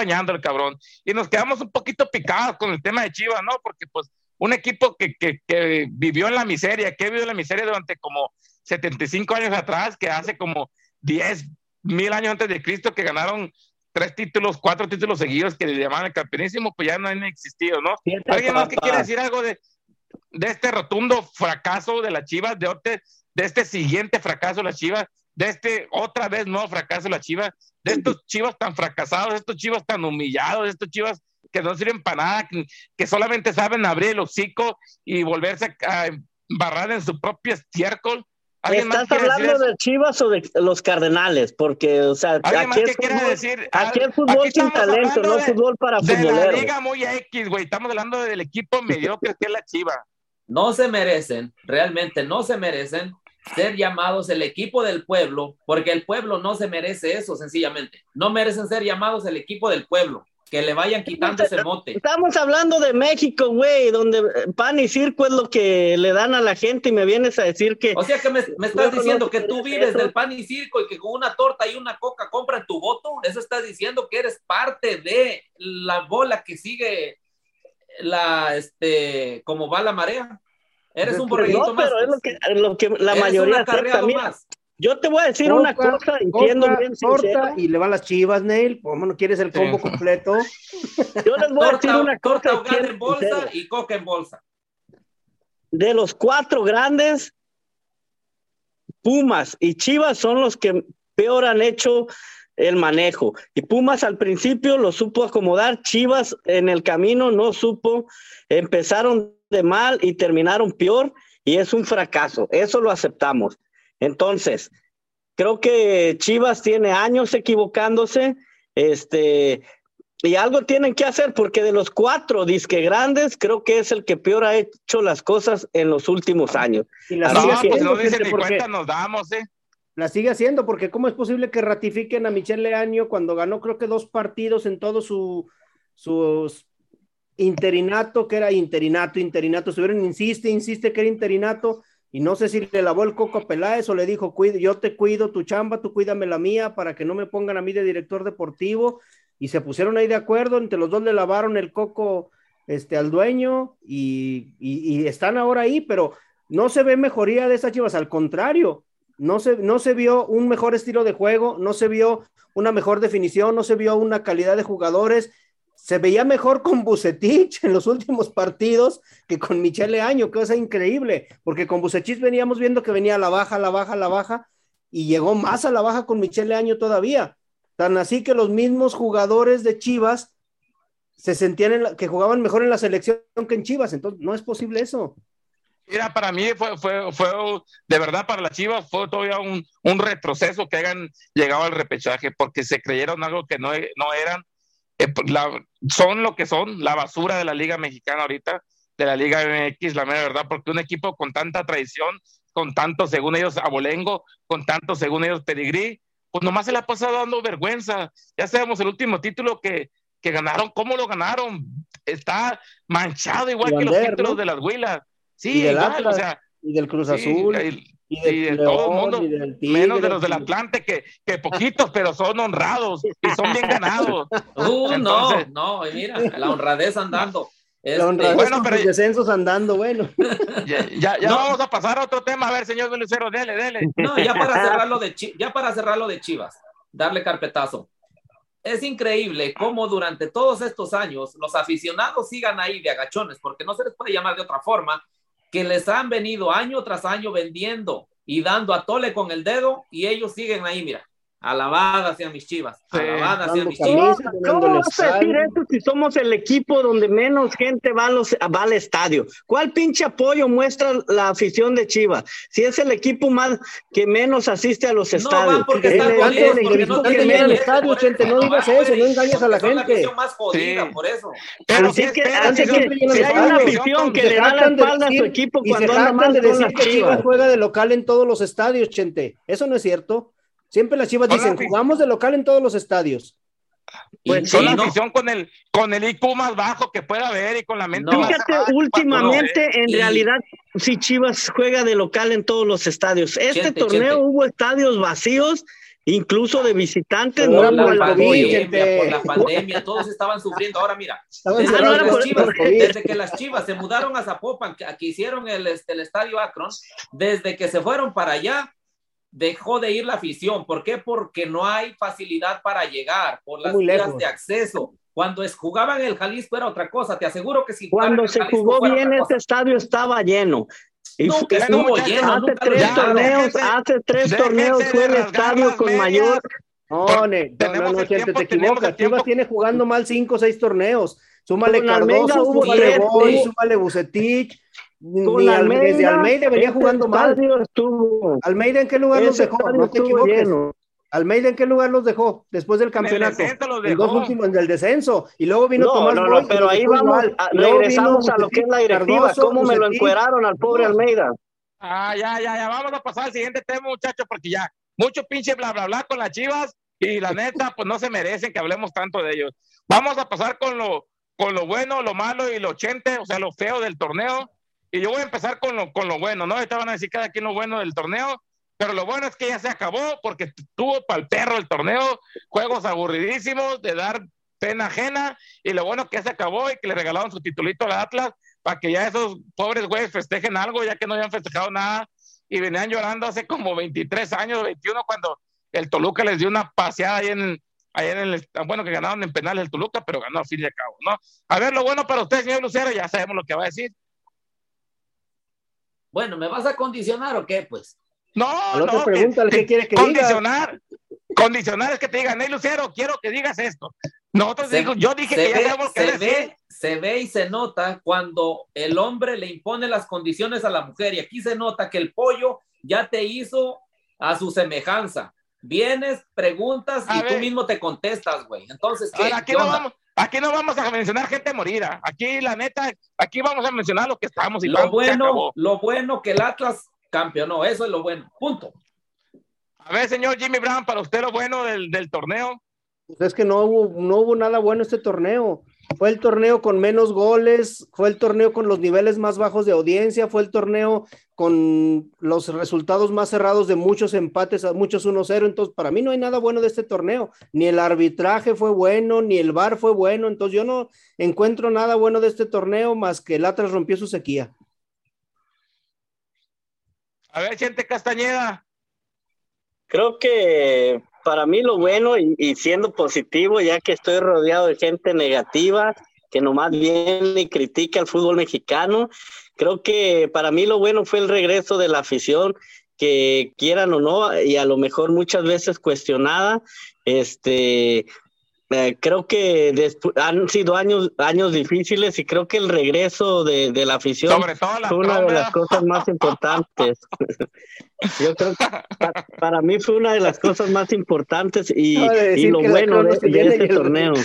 bañando el cabrón. Y nos quedamos un poquito picados con el tema de Chivas, ¿no? Porque pues un equipo que, que, que, vivió en la miseria, que vivió en la miseria durante como 75 años atrás, que hace como 10 mil años antes de Cristo, que ganaron tres títulos, cuatro títulos seguidos que le llamaban el campeonísimo, pues ya no han existido, ¿no? ¿Alguien más que quiere decir algo de, de este rotundo fracaso de las Chivas, de, de este siguiente fracaso de las Chivas, de este otra vez nuevo fracaso de las Chivas, de estos Chivas tan fracasados, de estos Chivas tan humillados, de estos Chivas que no sirven para nada, que, solamente saben abrir el hocico y volverse a embarrar en su propio estiércol. ¿Estás hablando de Chivas o de los Cardenales? Porque, o sea, aquí es, fútbol, decir? aquí es fútbol sin talento, no fútbol para de la liga muy X, güey. Estamos hablando del equipo mediocre que es la Chiva. No se merecen, realmente no se merecen ser llamados el equipo del pueblo, porque el pueblo no se merece eso, sencillamente. No merecen ser llamados el equipo del pueblo que le vayan quitando ese mote. Estamos hablando de México, güey, donde pan y circo es lo que le dan a la gente y me vienes a decir que... O sea que me, estás diciendo que tú vives del pan y circo y que con una torta y una coca compran tu voto. Eso estás diciendo que eres parte de la bola que sigue la, este, como va la marea. Eres un borreguito más. Pero es lo que, lo que la mayoría más. Yo te voy a decir una cosa, entiendo bien torta y le van las chivas, Neil. ¿Cómo no quieres el combo completo? Yo les voy a decir una cosa. Torta en bolsa y coca en bolsa. De los cuatro grandes, Pumas y Chivas son los que peor han hecho el manejo. Y Pumas al principio lo supo acomodar, Chivas en el camino no supo, empezaron de mal y terminaron peor y es un fracaso. Eso lo aceptamos. Entonces, creo que Chivas tiene años equivocándose, este, y algo tienen que hacer porque de los cuatro disque grandes, creo que es el que peor ha hecho las cosas en los últimos años. Y la no, pues no dice ni cuenta nos damos, ¿eh? La sigue haciendo, porque ¿cómo es posible que ratifiquen a Michelle Leaño cuando ganó creo que dos partidos en todo su, su interinato, que era interinato, interinato, estuvieron, insiste, insiste que era interinato, y no sé si le lavó el coco a Peláez o le dijo, yo te cuido tu chamba, tú cuídame la mía para que no me pongan a mí de director deportivo, y se pusieron ahí de acuerdo, entre los dos le lavaron el coco este, al dueño y, y, están ahora ahí, pero no se ve mejoría de esas chivas, al contrario, no se, no se vio un mejor estilo de juego, no se vio una mejor definición, no se vio una calidad de jugadores. Se veía mejor con Bucetich en los últimos partidos que con Michele Año, cosa increíble, porque con Bucetich veníamos viendo que venía a la baja, a la baja, a la baja, y llegó más a la baja con Michele Año todavía. Tan así que los mismos jugadores de Chivas se sentían que jugaban mejor en la selección que en Chivas, entonces no es posible eso. Mira, para mí fue, fue, fue, de verdad para las Chivas fue todavía un, un retroceso que hayan llegado al repechaje porque se creyeron algo que no, no eran. Eh, son lo que son, la basura de la Liga Mexicana ahorita, de la Liga MX, la mera verdad, porque un equipo con tanta traición, con tanto, según ellos, abolengo, con tanto, según ellos, pedigrí, pues nomás se le ha pasado dando vergüenza. Ya sabemos el último título que, que ganaron, cómo lo ganaron. Está manchado igual que los títulos de las Huilas. Sí, igual, o sea. Y del Cruz Azul. Y, de todo el mundo, menos de los del Atlante, que, que poquitos, pero son honrados y son bien ganados. Uh, no, no, mira, la honradez andando. Este, bueno, pero descensos andando, bueno. Ya, ya, vamos a pasar a otro tema, a ver, señor Lucero, dele, dele. No, ya para cerrarlo de ya para cerrarlo de Chivas, darle carpetazo. Es increíble cómo durante todos estos años los aficionados sigan ahí de agachones, porque no se les puede llamar de otra forma, que les han venido año tras año vendiendo y dando a tole con el dedo y ellos siguen ahí, mira, Alabada hacia mis chivas. Alabada hacia mis chivas. ¿Cómo vas a decir eso si somos el equipo donde menos gente va, los, va al estadio? ¿Cuál pinche apoyo muestra la afición de Chivas? Si es el equipo más que menos asiste a los estadios. No van porque están jodidos, porque no estadio, gente. No digas eso, no engañes a la gente. Es la afición más jodida, por eso. Pero si es que, si hay una afición que le da la espalda a su equipo cuando anda mal de decir que Chivas juega de local en todos los estadios, gente. Eso no es cierto. Siempre las Chivas dicen, jugamos de local en todos los estadios. Pues son la afición con el, con el IQ más bajo que pueda haber y con la mente más Fíjate, últimamente, en realidad, si Chivas juega de local en todos los estadios. Este torneo hubo estadios vacíos, incluso de visitantes, no por, la pandemia, por la pandemia, todos estaban sufriendo. Ahora mira, desde, que las Chivas se mudaron a Zapopan, que, hicieron el, este, el estadio Akron, desde que se fueron para allá, dejó de ir la afición. ¿Por qué? Porque no hay facilidad para llegar por las vías de acceso. Cuando es, jugaban el Jalisco era otra cosa. Te aseguro que si cuando se jugó bien este estadio estaba lleno. Y estuvo lleno. Hace tres torneos, hace tres torneos fue el estadio con mayor. No, ne, no, no, gente, te equivocas. Chivas tiene jugando mal cinco o seis torneos. Súmale Cardoso, súmale Boy, súmale Bucetich, ni Almeida, desde Almeida venía jugando mal. Estuvo, Almeida en qué lugar los dejó, no te equivoques. Almeida en qué lugar los dejó después del campeonato. En dos últimos en el descenso y luego vino no, Tomás no, no, pero ahí vamos, a, regresamos a lo que es la directiva, cómo me lo encueraron al pobre Almeida. Ah, ya, ya, ya, vamos a pasar al siguiente tema, muchachos, porque ya, mucho pinche bla, bla, bla con las chivas y la neta, pues no se merecen que hablemos tanto de ellos. Vamos a pasar con lo, con lo bueno, lo malo y lo chente, o sea, lo feo del torneo. Y yo voy a empezar con lo, con lo bueno, ¿no? Van a decir cada quien lo bueno del torneo, pero lo bueno es que ya se acabó porque tuvo para el perro el torneo, juegos aburridísimos, de dar pena ajena, y lo bueno que ya se acabó y que le regalaron su titulito al Atlas para que ya esos pobres güeyes festejen algo, ya que no habían festejado nada y venían llorando hace como 23 años, 21, cuando el Toluca les dio una paseada ahí en, ahí en el, bueno, que ganaron en penales el Toluca, pero ganó a fin de cabo, ¿no? A ver, lo bueno para usted, señor Lucero, ya sabemos lo que va a decir. Bueno, ¿me vas a condicionar o qué? Pues No, no, que- pregúntale que qué quiere que diga. condicionar, condicionar es que te digan, Ney Lucero, quiero que digas esto. Nosotros Se- digo, yo dije se que ya ve, sabemos qué se ve, se ve y se nota cuando el hombre le impone las condiciones a la mujer. Y aquí se nota que el pollo ya te hizo a su semejanza. Vienes, preguntas A y tú mismo te contestas, güey. Entonces, ¿qué, Ahora, aquí ¿Qué no vamos, aquí no vamos a mencionar gente morida. Aquí, la neta, aquí vamos a mencionar lo que estamos y Lo se bueno, lo bueno que el Atlas campeonó, eso es lo bueno. Punto. A ver, señor Jimmy Brown, para usted lo bueno del, del torneo. Pues es que no hubo, no hubo nada bueno este torneo. Fue el torneo con menos goles, fue el torneo con los niveles más bajos de audiencia, fue el torneo con los resultados más cerrados de muchos empates, a muchos 1-0. Entonces, para mí no hay nada bueno de este torneo. Ni el arbitraje fue bueno, ni el VAR fue bueno. Entonces, yo no encuentro nada bueno de este torneo más que el Atlas rompió su sequía. A ver, gente Castañeda. Creo que para mí lo bueno y, siendo positivo, ya que estoy rodeado de gente negativa que nomás viene y critica el fútbol mexicano, creo que para mí lo bueno fue el regreso de la afición, que quieran o no, y a lo mejor muchas veces cuestionada, este, eh, creo que han sido años, años difíciles y creo que el regreso de, de la afición Sobre todo la fue una de las cosas más importantes. Yo creo que pa- para mí fue una de las cosas más importantes y, y lo bueno de, de este el- torneo.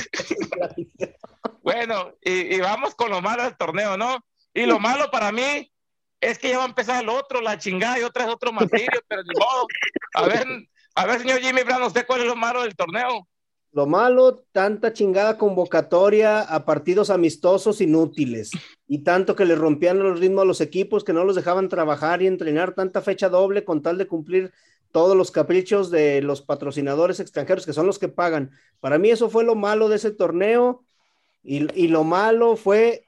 Bueno, y, y vamos con lo malo del torneo, ¿no? Y lo malo para mí es que ya va a empezar el otro, la chingada, y otra es otro martirio, pero ni modo. A ver, a ver, señor Jimmy Brown, ¿usted cuál es lo malo del torneo? Lo malo, tanta chingada convocatoria a partidos amistosos inútiles y tanto que le rompían los ritmos a los equipos que no los dejaban trabajar y entrenar tanta fecha doble con tal de cumplir todos los caprichos de los patrocinadores extranjeros que son los que pagan. Para mí eso fue lo malo de ese torneo y, y lo malo fue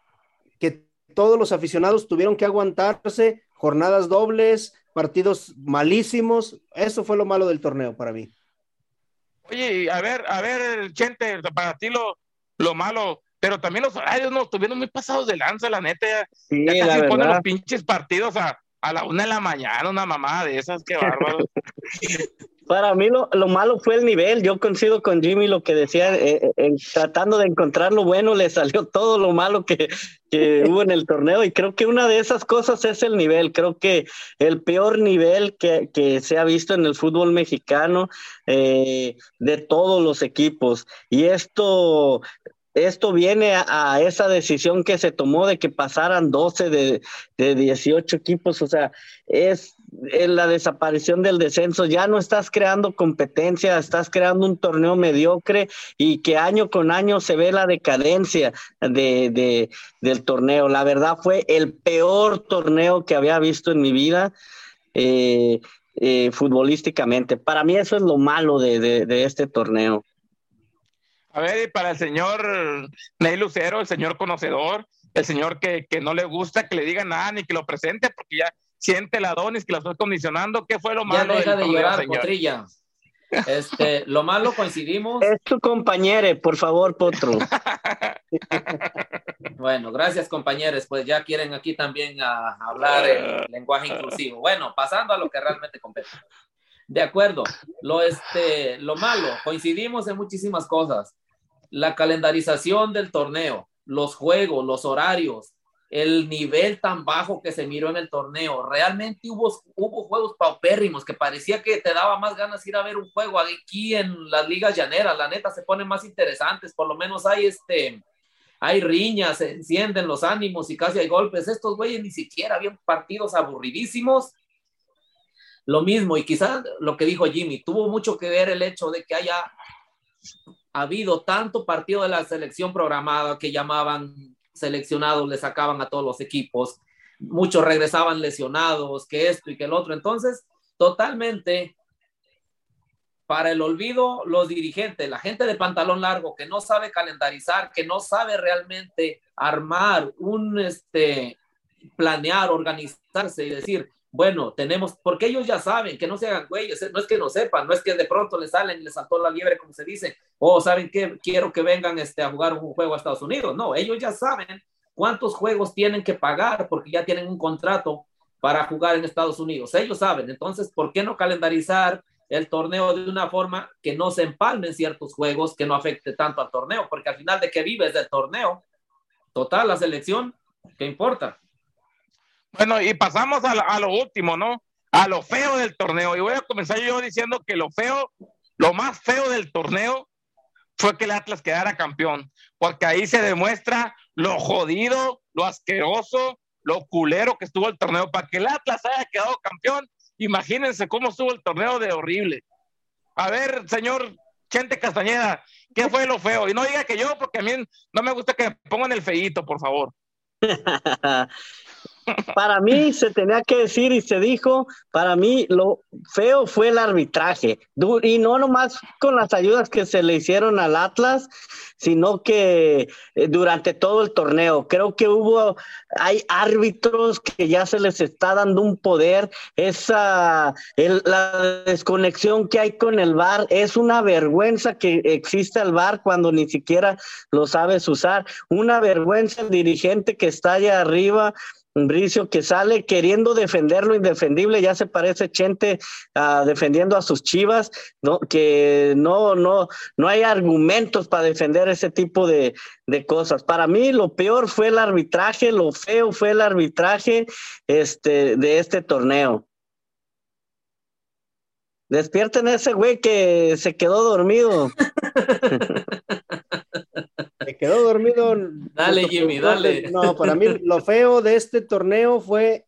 que todos los aficionados tuvieron que aguantarse jornadas dobles, partidos malísimos. Eso fue lo malo del torneo para mí. Oye, a ver, a ver, Chente, para ti lo, lo malo, pero también los horarios nos tuvieron muy pasados de lanza, la neta. Ya, Sí, ya la casi ponen verdad. los pinches partidos a, a la una de la mañana, una mamada de esas, qué bárbaro. Para mí lo, lo malo fue el nivel. Yo coincido con Jimmy lo que decía, eh, eh, tratando de encontrar lo bueno, le salió todo lo malo que, que hubo en el torneo y creo que una de esas cosas es el nivel. Creo que el peor nivel que, que se ha visto en el fútbol mexicano eh, de todos los equipos. Y esto... Esto viene a, a esa decisión que se tomó de que pasaran 12 de, de 18 equipos, o sea, es la desaparición del descenso, ya no estás creando competencia, estás creando un torneo mediocre y que año con año se ve la decadencia de, de- del torneo. La verdad fue el peor torneo que había visto en mi vida eh, eh, futbolísticamente. Para mí eso es lo malo de, de- de este torneo. A ver, y para el señor Ney Lucero, el señor conocedor, el señor que, que no le gusta que le digan nada ni que lo presente porque ya siente la donis que la estoy condicionando. ¿Qué fue lo Ya malo deja del de torneo, llorar, señor? Potrilla. Este, lo malo coincidimos. Es tu compañero, por favor, Potro. Bueno, gracias compañeros, pues ya quieren aquí también a, hablar en lenguaje inclusivo. Bueno, pasando a lo que realmente compete. De acuerdo, lo, este, lo malo, coincidimos en muchísimas cosas. La calendarización del torneo, los juegos, los horarios, el nivel tan bajo que se miró en el torneo. Realmente hubo, hubo juegos paupérrimos que parecía que te daba más ganas ir a ver un juego aquí en las ligas llaneras. La neta se ponen más interesantes, por lo menos hay este hay riñas, se encienden los ánimos y casi hay golpes. Estos güeyes ni siquiera habían partidos aburridísimos. Lo mismo, y quizás lo que dijo Jimmy, tuvo mucho que ver el hecho de que haya habido tanto partido de la selección programada que llamaban seleccionados, le sacaban a todos los equipos, muchos regresaban lesionados, que esto y que el otro. Entonces, totalmente para el olvido, los dirigentes, la gente de pantalón largo que no sabe calendarizar, que no sabe realmente armar un, este, planear, organizarse y decir, bueno, tenemos, porque ellos ya saben que no se hagan güeyes, no es que no sepan, no es que de pronto les salen, les saltó la liebre, como se dice, o saben que quiero que vengan este, a jugar un juego a Estados Unidos. No, ellos ya saben cuántos juegos tienen que pagar porque ya tienen un contrato para jugar en Estados Unidos. Ellos saben, entonces, ¿por qué no calendarizar el torneo de una forma que no se empalmen ciertos juegos, que no afecte tanto al torneo? Porque al final de que vives del torneo, total, la selección, ¿qué importa? Bueno, y pasamos a, a lo último, ¿no? A lo feo del torneo. Y voy a comenzar yo diciendo que lo feo, lo más feo del torneo fue que el Atlas quedara campeón, porque ahí se demuestra lo jodido, lo asqueroso, lo culero que estuvo el torneo. Para que el Atlas haya quedado campeón, imagínense cómo estuvo el torneo de horrible. A ver, señor Chente Castañeda, ¿qué fue lo feo? Y no diga que yo, porque a mí no me gusta que me pongan el feíto, por favor. para mí se tenía que decir y se dijo, para mí lo feo fue el arbitraje. Y no nomás con las ayudas que se le hicieron al Atlas, sino que eh, durante todo el torneo. Creo que hubo, hay árbitros que ya se les está dando un poder. Esa, la desconexión que hay con el VAR es una vergüenza que existe el VAR cuando ni siquiera lo sabes usar. Una vergüenza el dirigente que está allá arriba Bricio que sale queriendo defender lo indefendible, ya se parece Chente uh, defendiendo a sus chivas, ¿no? que no, no, no hay argumentos para defender ese tipo de, de, cosas. Para mí lo peor fue el arbitraje, lo feo fue el arbitraje este, de este torneo. Despierten a ese güey que se quedó dormido. Quedó dormido. Dale, Jimmy, dale. No, para mí lo feo de este torneo fue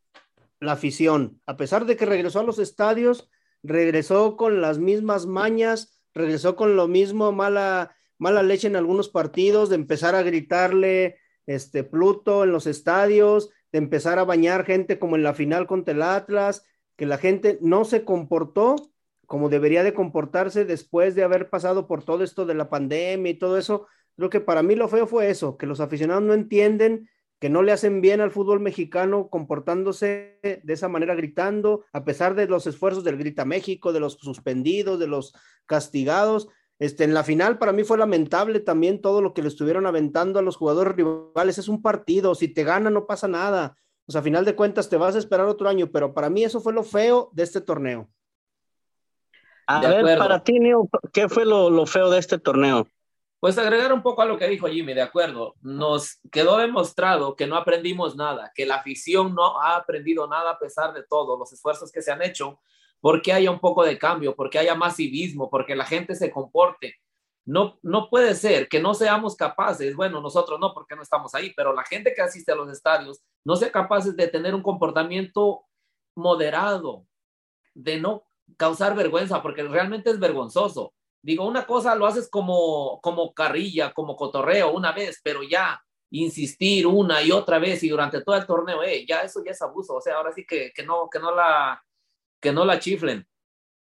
la afición. A pesar de que regresó a los estadios, regresó con las mismas mañas, regresó con lo mismo, mala, mala leche en algunos partidos, de empezar a gritarle este Pluto en los estadios, de empezar a bañar gente como en la final contra el Atlas, que la gente no se comportó como debería de comportarse después de haber pasado por todo esto de la pandemia y todo eso. Creo que para mí lo feo fue eso, que los aficionados no entienden que no le hacen bien al fútbol mexicano comportándose de esa manera gritando, a pesar de los esfuerzos del Grita México, de los suspendidos, de los castigados. Este, en la final para mí fue lamentable también todo lo que le estuvieron aventando a los jugadores rivales. Es un partido, si te gana no pasa nada. O sea, a final de cuentas te vas a esperar otro año, pero para mí eso fue lo feo de este torneo. A ver, para ti, Neo, ¿qué fue lo, feo de este torneo? Pues agregar un poco a lo que dijo Jimmy, de acuerdo. Nos quedó demostrado que no aprendimos nada, que la afición no ha aprendido nada a pesar de todos los esfuerzos que se han hecho, porque haya un poco de cambio, porque haya más civismo, porque la gente se comporte. No, no puede ser que no seamos capaces, bueno, nosotros no, porque no estamos ahí, pero la gente que asiste a los estadios no sea capaces de tener un comportamiento moderado, de no causar vergüenza, porque realmente es vergonzoso. Digo, una cosa lo haces como, como carrilla, como cotorreo una vez, pero ya insistir una y otra vez y durante todo el torneo, eh, ya eso ya es abuso. O sea, ahora sí que, que, no, que, no, la, que no la chiflen.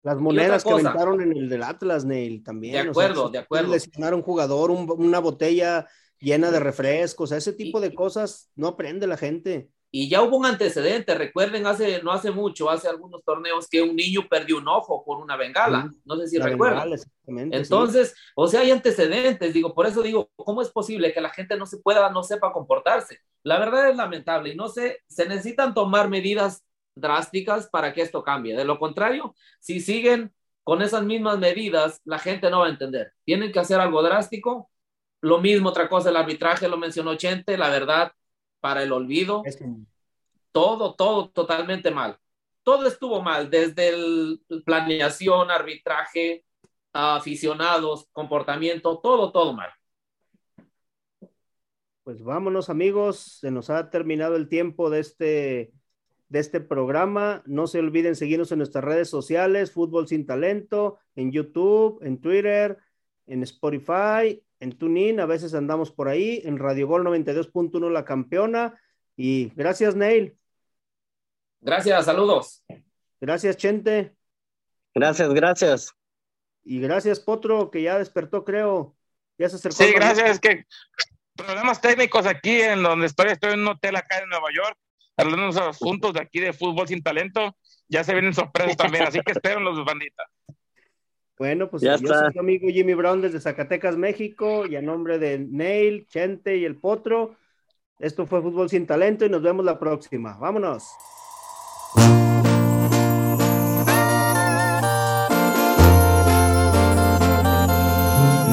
Las monedas que aventaron en el del Atlas, Neil, también. De acuerdo, de acuerdo. Lesionar a un jugador, una botella llena de refrescos, ese tipo de cosas no aprende la gente. Y ya hubo un antecedente, recuerden, hace, no hace mucho, hace algunos torneos, que un niño perdió un ojo por una bengala, no sé si recuerdan. Entonces, o sea, hay antecedentes, digo, por eso digo, ¿cómo es posible que la gente no se pueda, no sepa comportarse? La verdad es lamentable y no sé, se necesitan tomar medidas drásticas para que esto cambie. De lo contrario, si siguen con esas mismas medidas, la gente no va a entender. Tienen que hacer algo drástico. Lo mismo, otra cosa, el arbitraje, lo mencionó Chente, la verdad, para el olvido. Todo, todo totalmente mal. Todo estuvo mal, desde el planeación, arbitraje, aficionados, comportamiento, todo, todo mal. Pues vámonos amigos, se nos ha terminado el tiempo de este, de este programa. No se olviden seguirnos en nuestras redes sociales, Fútbol Sin Talento, en YouTube, en Twitter, en Spotify, en TuneIn, a veces andamos por ahí, en Radio Gol 92.1 La Campeona. Y gracias, Neil. Gracias, saludos. Gracias, Chente. Gracias, gracias. Y gracias, Potro, que ya despertó, creo. Ya se acercó. Sí, gracias, es que problemas técnicos aquí en donde estoy, estoy en un hotel acá en Nueva York, hablando de unos asuntos de aquí de fútbol sin talento. Ya se vienen sorpresas también, así que esperen los banditas. Bueno, pues yo soy tu amigo Jimmy Brown desde Zacatecas, México, y a nombre de Neil, Chente y el Potro, esto fue Fútbol Sin Talento y nos vemos la próxima. Vámonos.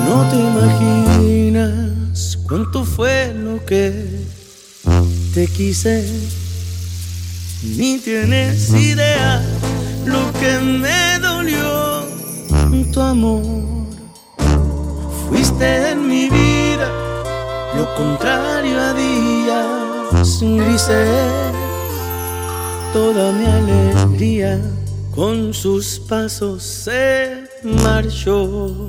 No te imaginas cuánto fue lo que te quise, ni tienes idea lo que me tu amor. Fuiste en mi vida lo contrario a días grises. Toda mi alegría con sus pasos se marchó.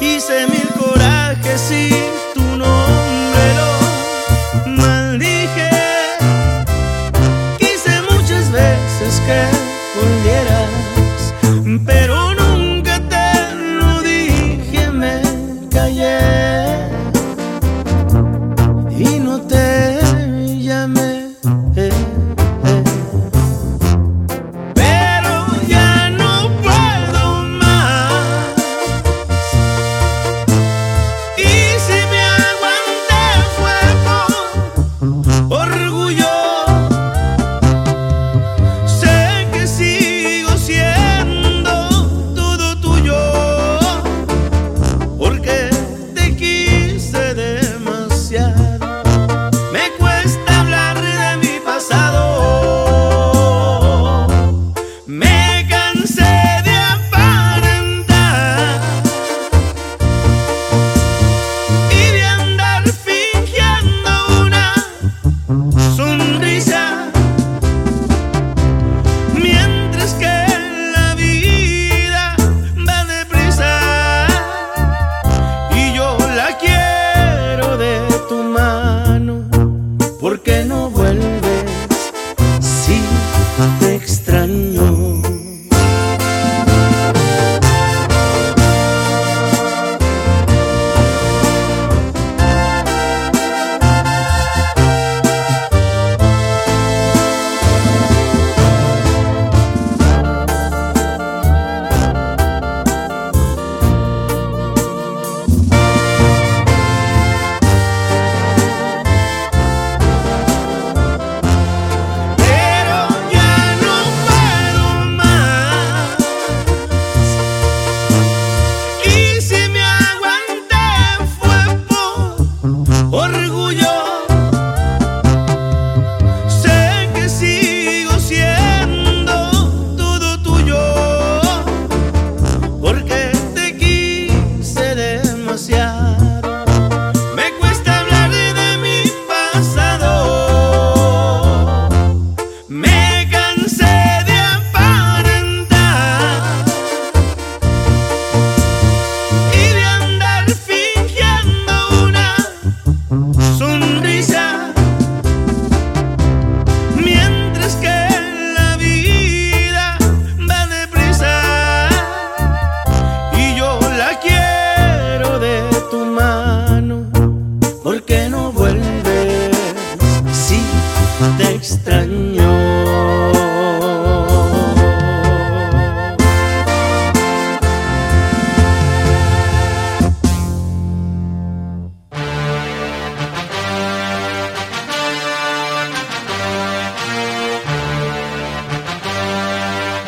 Hice mil corajes sin tu nombre lo maldije. Quise muchas veces que volviera.